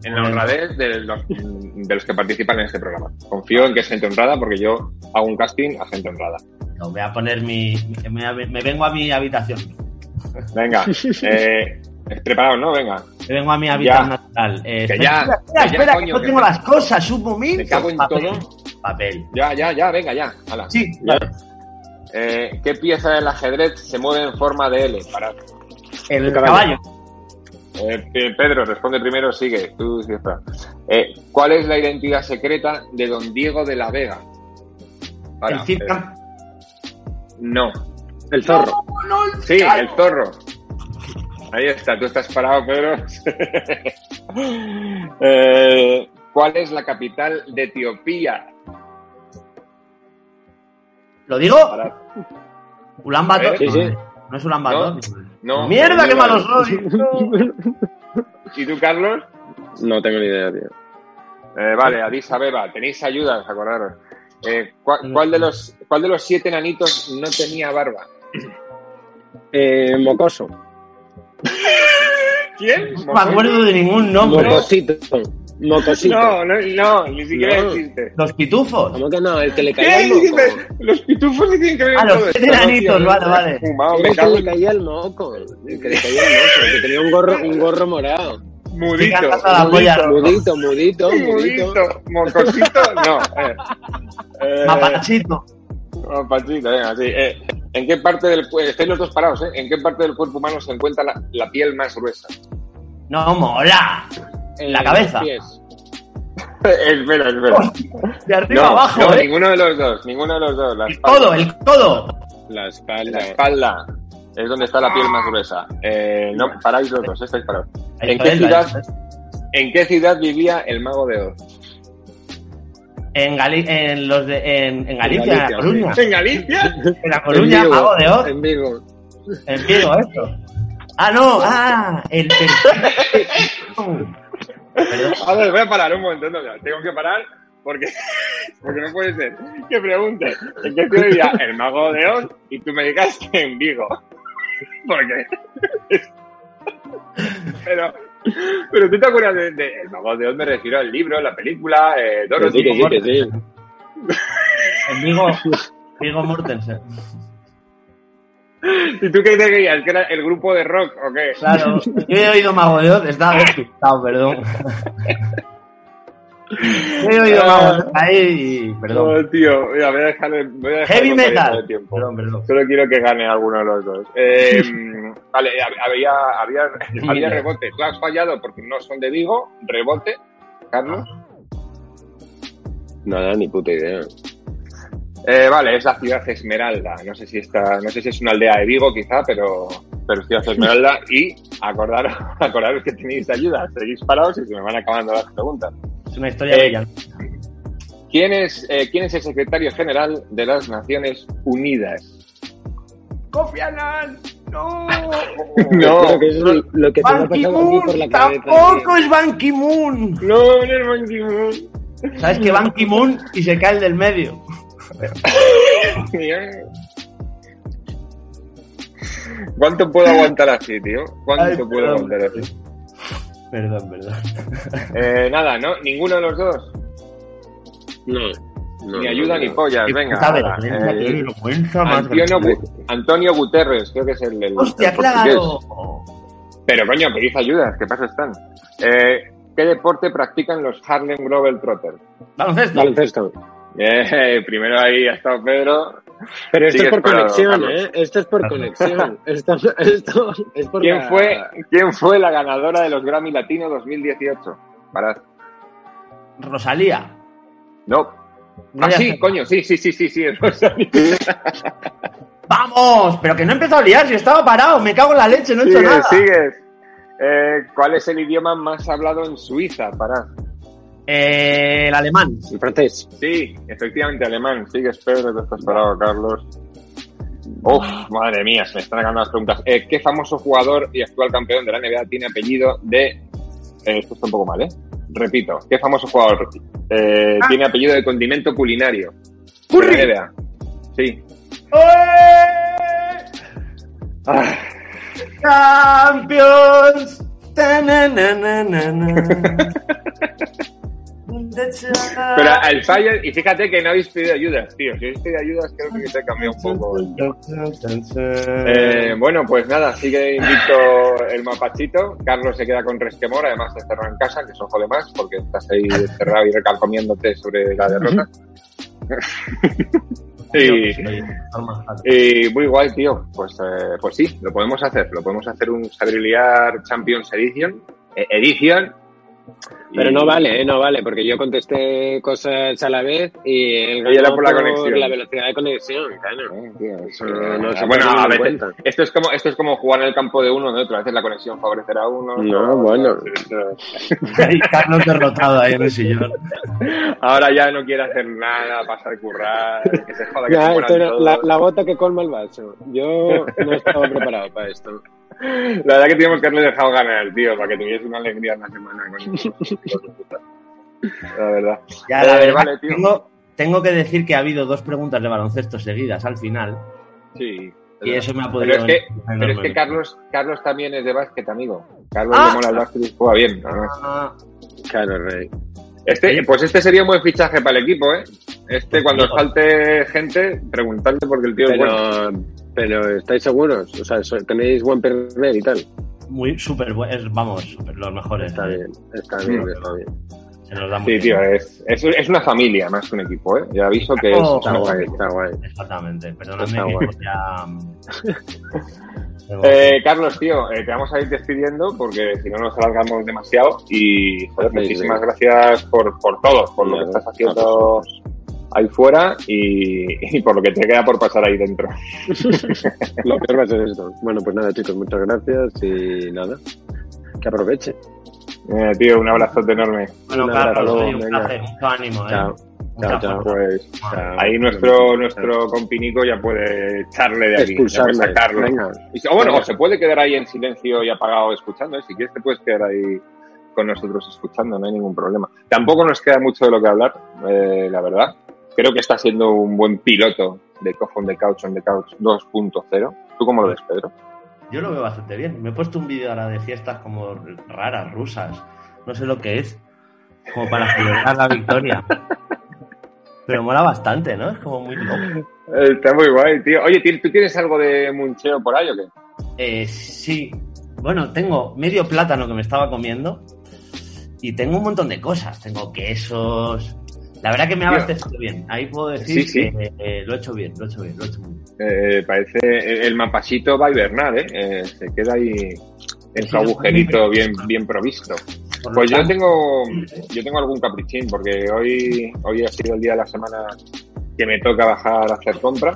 en la honradez de los, de los que participan en este programa. Confío en que es gente honrada porque yo hago un casting a gente honrada. No, voy a poner mi. Me, me vengo a mi habitación. Venga, eh, preparado, ¿no? Venga, Me vengo a mi habitación Ya. natural. Eh, Que espera, ya, espera, que ya, espera, que no tengo las cosas, un momento. me cago en Papel, todo. Papel. Ya, ya, ya, venga, ya. Hala. Sí, Ya. vale. Eh, ¿Qué pieza del ajedrez se mueve en forma de L? Para, El caballo. caballo. eh, Pe- Pedro, responde primero, sigue. Tú, sí, espera. Eh, ¿Cuál es la identidad secreta de don Diego de la Vega? Para, el circa. no. El zorro. No, no, el Sí, el zorro. Ahí está, tú estás parado, Pedro. Eh, ¿Cuál es la capital de Etiopía? ¿Lo digo? Ulan Bator. Sí, sí. No es Ulan Bator. No. ¡Mierda, no, qué malo soy! ¿Y tú, Carlos? No tengo ni idea, tío. Eh, vale, Addis Abeba, tenéis ayudas, acordaros. Eh, ¿cuál, cuál de los, ¿Cuál de los siete enanitos no tenía barba? Eh, mocoso. ¿Quién? No me acuerdo de ningún nombre. Mocosito. Mocosito. No, no, no, ni siquiera No. existe. Los pitufos. ¿Cómo que no? El que le ¿Qué caía el moco. Los pitufos sí tienen que ver Ah, con los todo ¿no, enanitos, vale, vale. Fumado, me el que le caía el moco. El que le caía el moco. El que tenía un gorro, un gorro morado. mudito. Mudito, mudito, mudito. Mudito, mocosito, no. Eh, eh, Mapachito. Mapachito, venga, sí. Eh, ¿En qué parte del cuerpo, estáis los dos parados, eh? ¿En qué parte del cuerpo humano se encuentra la, la piel más gruesa? No, mola. En la Eh, cabeza. los pies. espera, espera. De arriba No, abajo, no, ¿eh? ninguno de los dos, ninguno de los dos. La El codo, el codo. La espalda. la espalda es donde está la piel más gruesa. Eh, no, paráis los dos, estáis parados. ¿En qué ciudad? ¿En qué ciudad vivía el mago de Oz? En, Gali en, los de, en, en Galicia, en, La Coruña. ¿En Galicia? En La Coruña, En Vigo, mago de Oz. En Vigo. En Vigo, esto. Ah, no, ah, el Perdón. A ver, voy a parar un momento. no, tengo que parar porque, porque no puede ser que pregunte en qué ciudad el mago de Oz y tú me digas que en Vigo. Porque. Pero, pero tú te acuerdas de, de El mago de Oz, me refiero al libro, la película, eh, Dorothy. sí, que sí, que sí. En Vigo, Vigo Mortensen. ¿Y tú qué te creías? ¿Que era el grupo de rock o qué? Claro, yo he oído Mago de Oz, estaba despistado, perdón. Yo he oído Mago de Oz ahí y. Perdón. No, tío, mira, voy a dejarle. Voy a dejarle Heavy metal. de tiempo. Perdón, perdón. Solo quiero que gane alguno de los dos. Eh, vale, había, había, había rebote. Tú has fallado porque no son de Vigo. Rebote, Carlos. Nada, ni puta idea. Eh, vale, es la ciudad Esmeralda. No sé si está, no sé si es una aldea de Vigo, quizá, pero, pero es ciudad Esmeralda. Y acordaros, acordaros que tenéis ayuda. Seguís parados y se me van acabando las preguntas. Es una historia Eh, bella. ¿Quién es, eh, ¿Quién es el secretario general de las Naciones Unidas? ¡Kofi Annan! ¡No! No. Creo que eso es lo que te me ha ¡Ban pasado a mí por Ki-moon! la cabeza. ¡Tampoco es Ban Ki-moon! No, no es Ban Ki-moon. ¿Sabes que Ban Ki-moon y se cae el del medio? ¿Cuánto puedo aguantar así, tío? ¿Cuánto Ay, puedo perdón. aguantar así? Perdón, perdón. Eh, nada, ¿no? Ninguno de los dos. No. no, ni no, ayuda no. ni pollas. Venga. Eh, Antonio, Antonio Guterres, creo que es el del. ¡Hostia, portugués. claro! Pero coño, pedid ayuda, ¿qué pasa están? Eh, ¿Qué deporte practican los Harlem Globetrotters? Baloncesto. Baloncesto. Eh, primero ahí ha estado Pedro. Pero esto es por conexión, Carlos. ¿eh? Esto es por conexión. Esto, esto es por ¿Quién la- fue, ¿Quién fue la ganadora de los Grammy Latino 2018? Para... Rosalía. No. Ah, sí, coño, sí, sí, sí, sí, sí, es Rosalía. ¡Vamos! Pero que no he empezado a liar, si estaba parado, me cago en la leche, no he hecho Sigues, nada. sigues. Eh, ¿Cuál es el idioma más hablado en Suiza? Para. Eh, el alemán. En francés. Sí, efectivamente, alemán. Sigues, Pedro, que estás parado, Carlos. Uf, madre mía, se me están acabando las preguntas. Eh, ¿Qué famoso jugador y actual campeón de la NBA tiene apellido de... eh, esto está un poco mal, ¿eh? Repito, ¿qué famoso jugador eh, Ah. tiene apellido de condimento culinario? ¡Curry! De la NBA. Sí. Ah, Champions. Pero al fallo, y fíjate que no habéis pedido ayudas, tío. Si habéis pedido ayudas, creo que se cambió un poco. Eh, bueno, pues nada, sigue invicto el mapachito. Carlos se queda con resquemor, además de encerrado en casa, que eso jode más, porque estás ahí encerrado y recalcomiéndote sobre la derrota. y, y muy guay, tío. Pues, eh, pues sí, lo podemos hacer. Lo podemos hacer un Sabriliar Champions Edition. eh, edition. Pero Y- no vale, ¿eh? no vale, porque yo contesté cosas a la vez y él Y era ganó por la conexión. la velocidad de conexión, claro. Eh, tío, eso Eh, no no se- bueno, a veces, esto es como esto es como jugar en el campo de uno o de otro. A veces la conexión favorecerá a uno. No, bueno. Ahí Carlos derrotado ahí en el sillón. Ahora ya no quiere hacer nada, pasar a currar, que se joda, que Ya, se la, la gota que colma el vaso. Yo no estaba preparado para esto. La verdad que teníamos que haberle dejado ganar, tío, para que tuviese una alegría en la semana con. La verdad. Ya, la Eh, verdad, vale, tío. tengo, tengo que decir que ha habido dos preguntas de baloncesto seguidas al final. Sí. Y eso me ha Pero podido. es que, pero es que. Carlos, Carlos también es de básquet, amigo. Carlos Ah. le mola el básquet y juega bien. Ah, Claro, Rey. Este, pues este sería un buen fichaje para el equipo, ¿eh? Este, cuando falte gente, preguntadle porque el tío es bueno. Pero, ¿estáis seguros? O sea, ¿tenéis buen perder y tal? muy súper. Vamos, súper, los mejores. Está bien, está bien, está bien. Se nos da muy Sí, bien. tío, es, es, es una familia más que un equipo, ¿eh? Ya aviso que es Oh. Está guay, está guay. Exactamente. Perdóname Está que guay. ya. Eh, Carlos, tío, eh, te vamos a ir despidiendo porque si no nos alargamos demasiado y joder, Sí, muchísimas sí. gracias por, por todo, por lo que estás haciendo ahí fuera y, y por lo que te queda por pasar ahí dentro. Lo peor va a ser esto. Bueno, pues nada, chicos, muchas gracias y nada. Que aproveche. Eh, tío, un abrazote enorme. Bueno, Un Carlos, un venga. placer, mucho ánimo, ¿eh? Chao. Chao. Pues Chao. ahí nuestro nuestro compinico ya puede echarle de aquí, ya puede Expulsarle. sacarle. Venga. Y si- o bueno, o se puede quedar ahí en silencio y apagado escuchando, ¿eh? si quieres te puedes quedar ahí con nosotros escuchando, no hay ningún problema. Tampoco nos queda mucho de lo que hablar, eh, la verdad. Creo que está siendo un buen piloto de on the Couch on the Couch 2.0. ¿Tú cómo lo ves, Pedro? Yo lo veo bastante bien. Me he puesto un vídeo ahora de fiestas como raras, rusas. No sé lo que es. Como para celebrar la victoria. Pero mola bastante, ¿no? Es como muy loco. Está muy guay, tío. Oye, ¿tú tú tienes algo de muncheo por ahí o qué? Eh, sí. Bueno, tengo medio plátano que me estaba comiendo. Y tengo un montón de cosas. Tengo quesos. La verdad que me ha abastecido bien. Ahí puedo decir Sí, sí. que eh, lo he hecho bien, lo he hecho bien, lo he hecho bien. Eh, parece el mapachito va a hibernar, ¿eh? Eh, Se queda ahí en su agujerito bien, bien provisto. Pues yo tengo, yo tengo algún caprichín, porque hoy, hoy ha sido el día de la semana que me toca bajar a hacer compra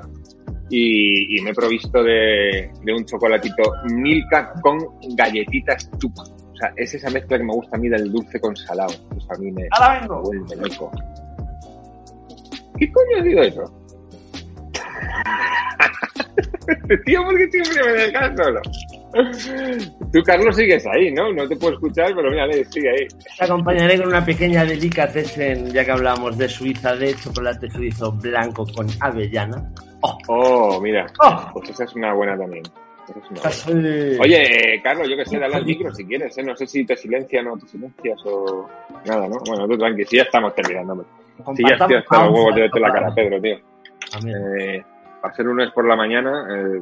y, y me he provisto de, de un chocolatito Milka con galletitas chupa. O sea, es esa mezcla que me gusta a mí del dulce con salado. Pues a mí me, ¡Hala, me vengo! vuelve loco. ¿Qué coño sido eso? Tío, ¿por qué siempre me dejas solo? Tú, Carlos, sigues ahí, ¿no? No te puedo escuchar, pero mira, sigue ahí. Te acompañaré con una pequeña delicatessen, ya que hablamos de Suiza, de chocolate suizo blanco con avellana. Oh, mira. ¡Oh! Pues esa es una buena también. Es una buena. Oye, eh, Carlos, yo que sé, dale al micro si quieres, ¿eh? No sé si te silencian o te silencias o nada, ¿no? Bueno, tú tranqui, si ya estamos terminando, Si ya estoy hasta los huevos de verte la cara, Pedro, tío. Eh, para ser lunes por la mañana, eh,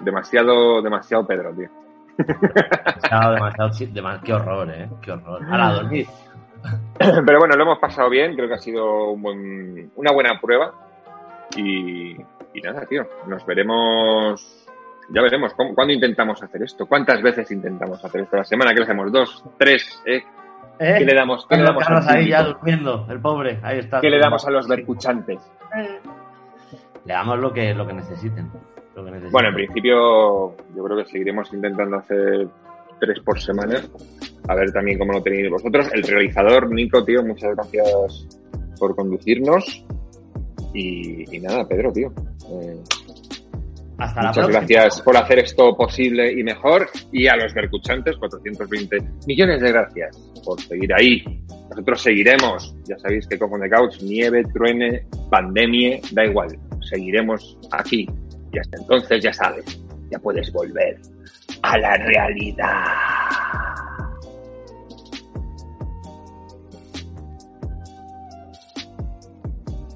demasiado, demasiado Pedro, tío. Demasiado, demasiado, sí, dema- qué horror, eh, qué horror. Ahora a dormir. Pero bueno, lo hemos pasado bien, creo que ha sido un buen- una buena prueba. Y, y nada, tío, nos veremos. Ya veremos cómo, cuándo intentamos hacer esto. ¿Cuántas veces intentamos hacer esto? La semana que le hacemos dos, tres, ¿eh? ¿Eh? ¿Qué le damos? ¿Qué le damos, Carlos ahí ya durmiendo, el pobre, ahí está. ¿Qué le damos a los vercuchantes? Le damos lo que, lo que necesiten. Lo que necesiten. Bueno, en principio, yo creo que seguiremos intentando hacer tres por semana. A ver también cómo lo tenéis vosotros. El realizador, Nico, tío, muchas gracias por conducirnos. Y, y nada, Pedro, tío. eh, Hasta la muchas próxima. gracias por hacer esto posible y mejor. Y a los vercuchantes, 420 millones de gracias por seguir ahí. Nosotros seguiremos. Ya sabéis que como de couch, nieve, truene, pandemia, da igual. Seguiremos aquí. Y hasta entonces, ya sabes, ya puedes volver a la realidad.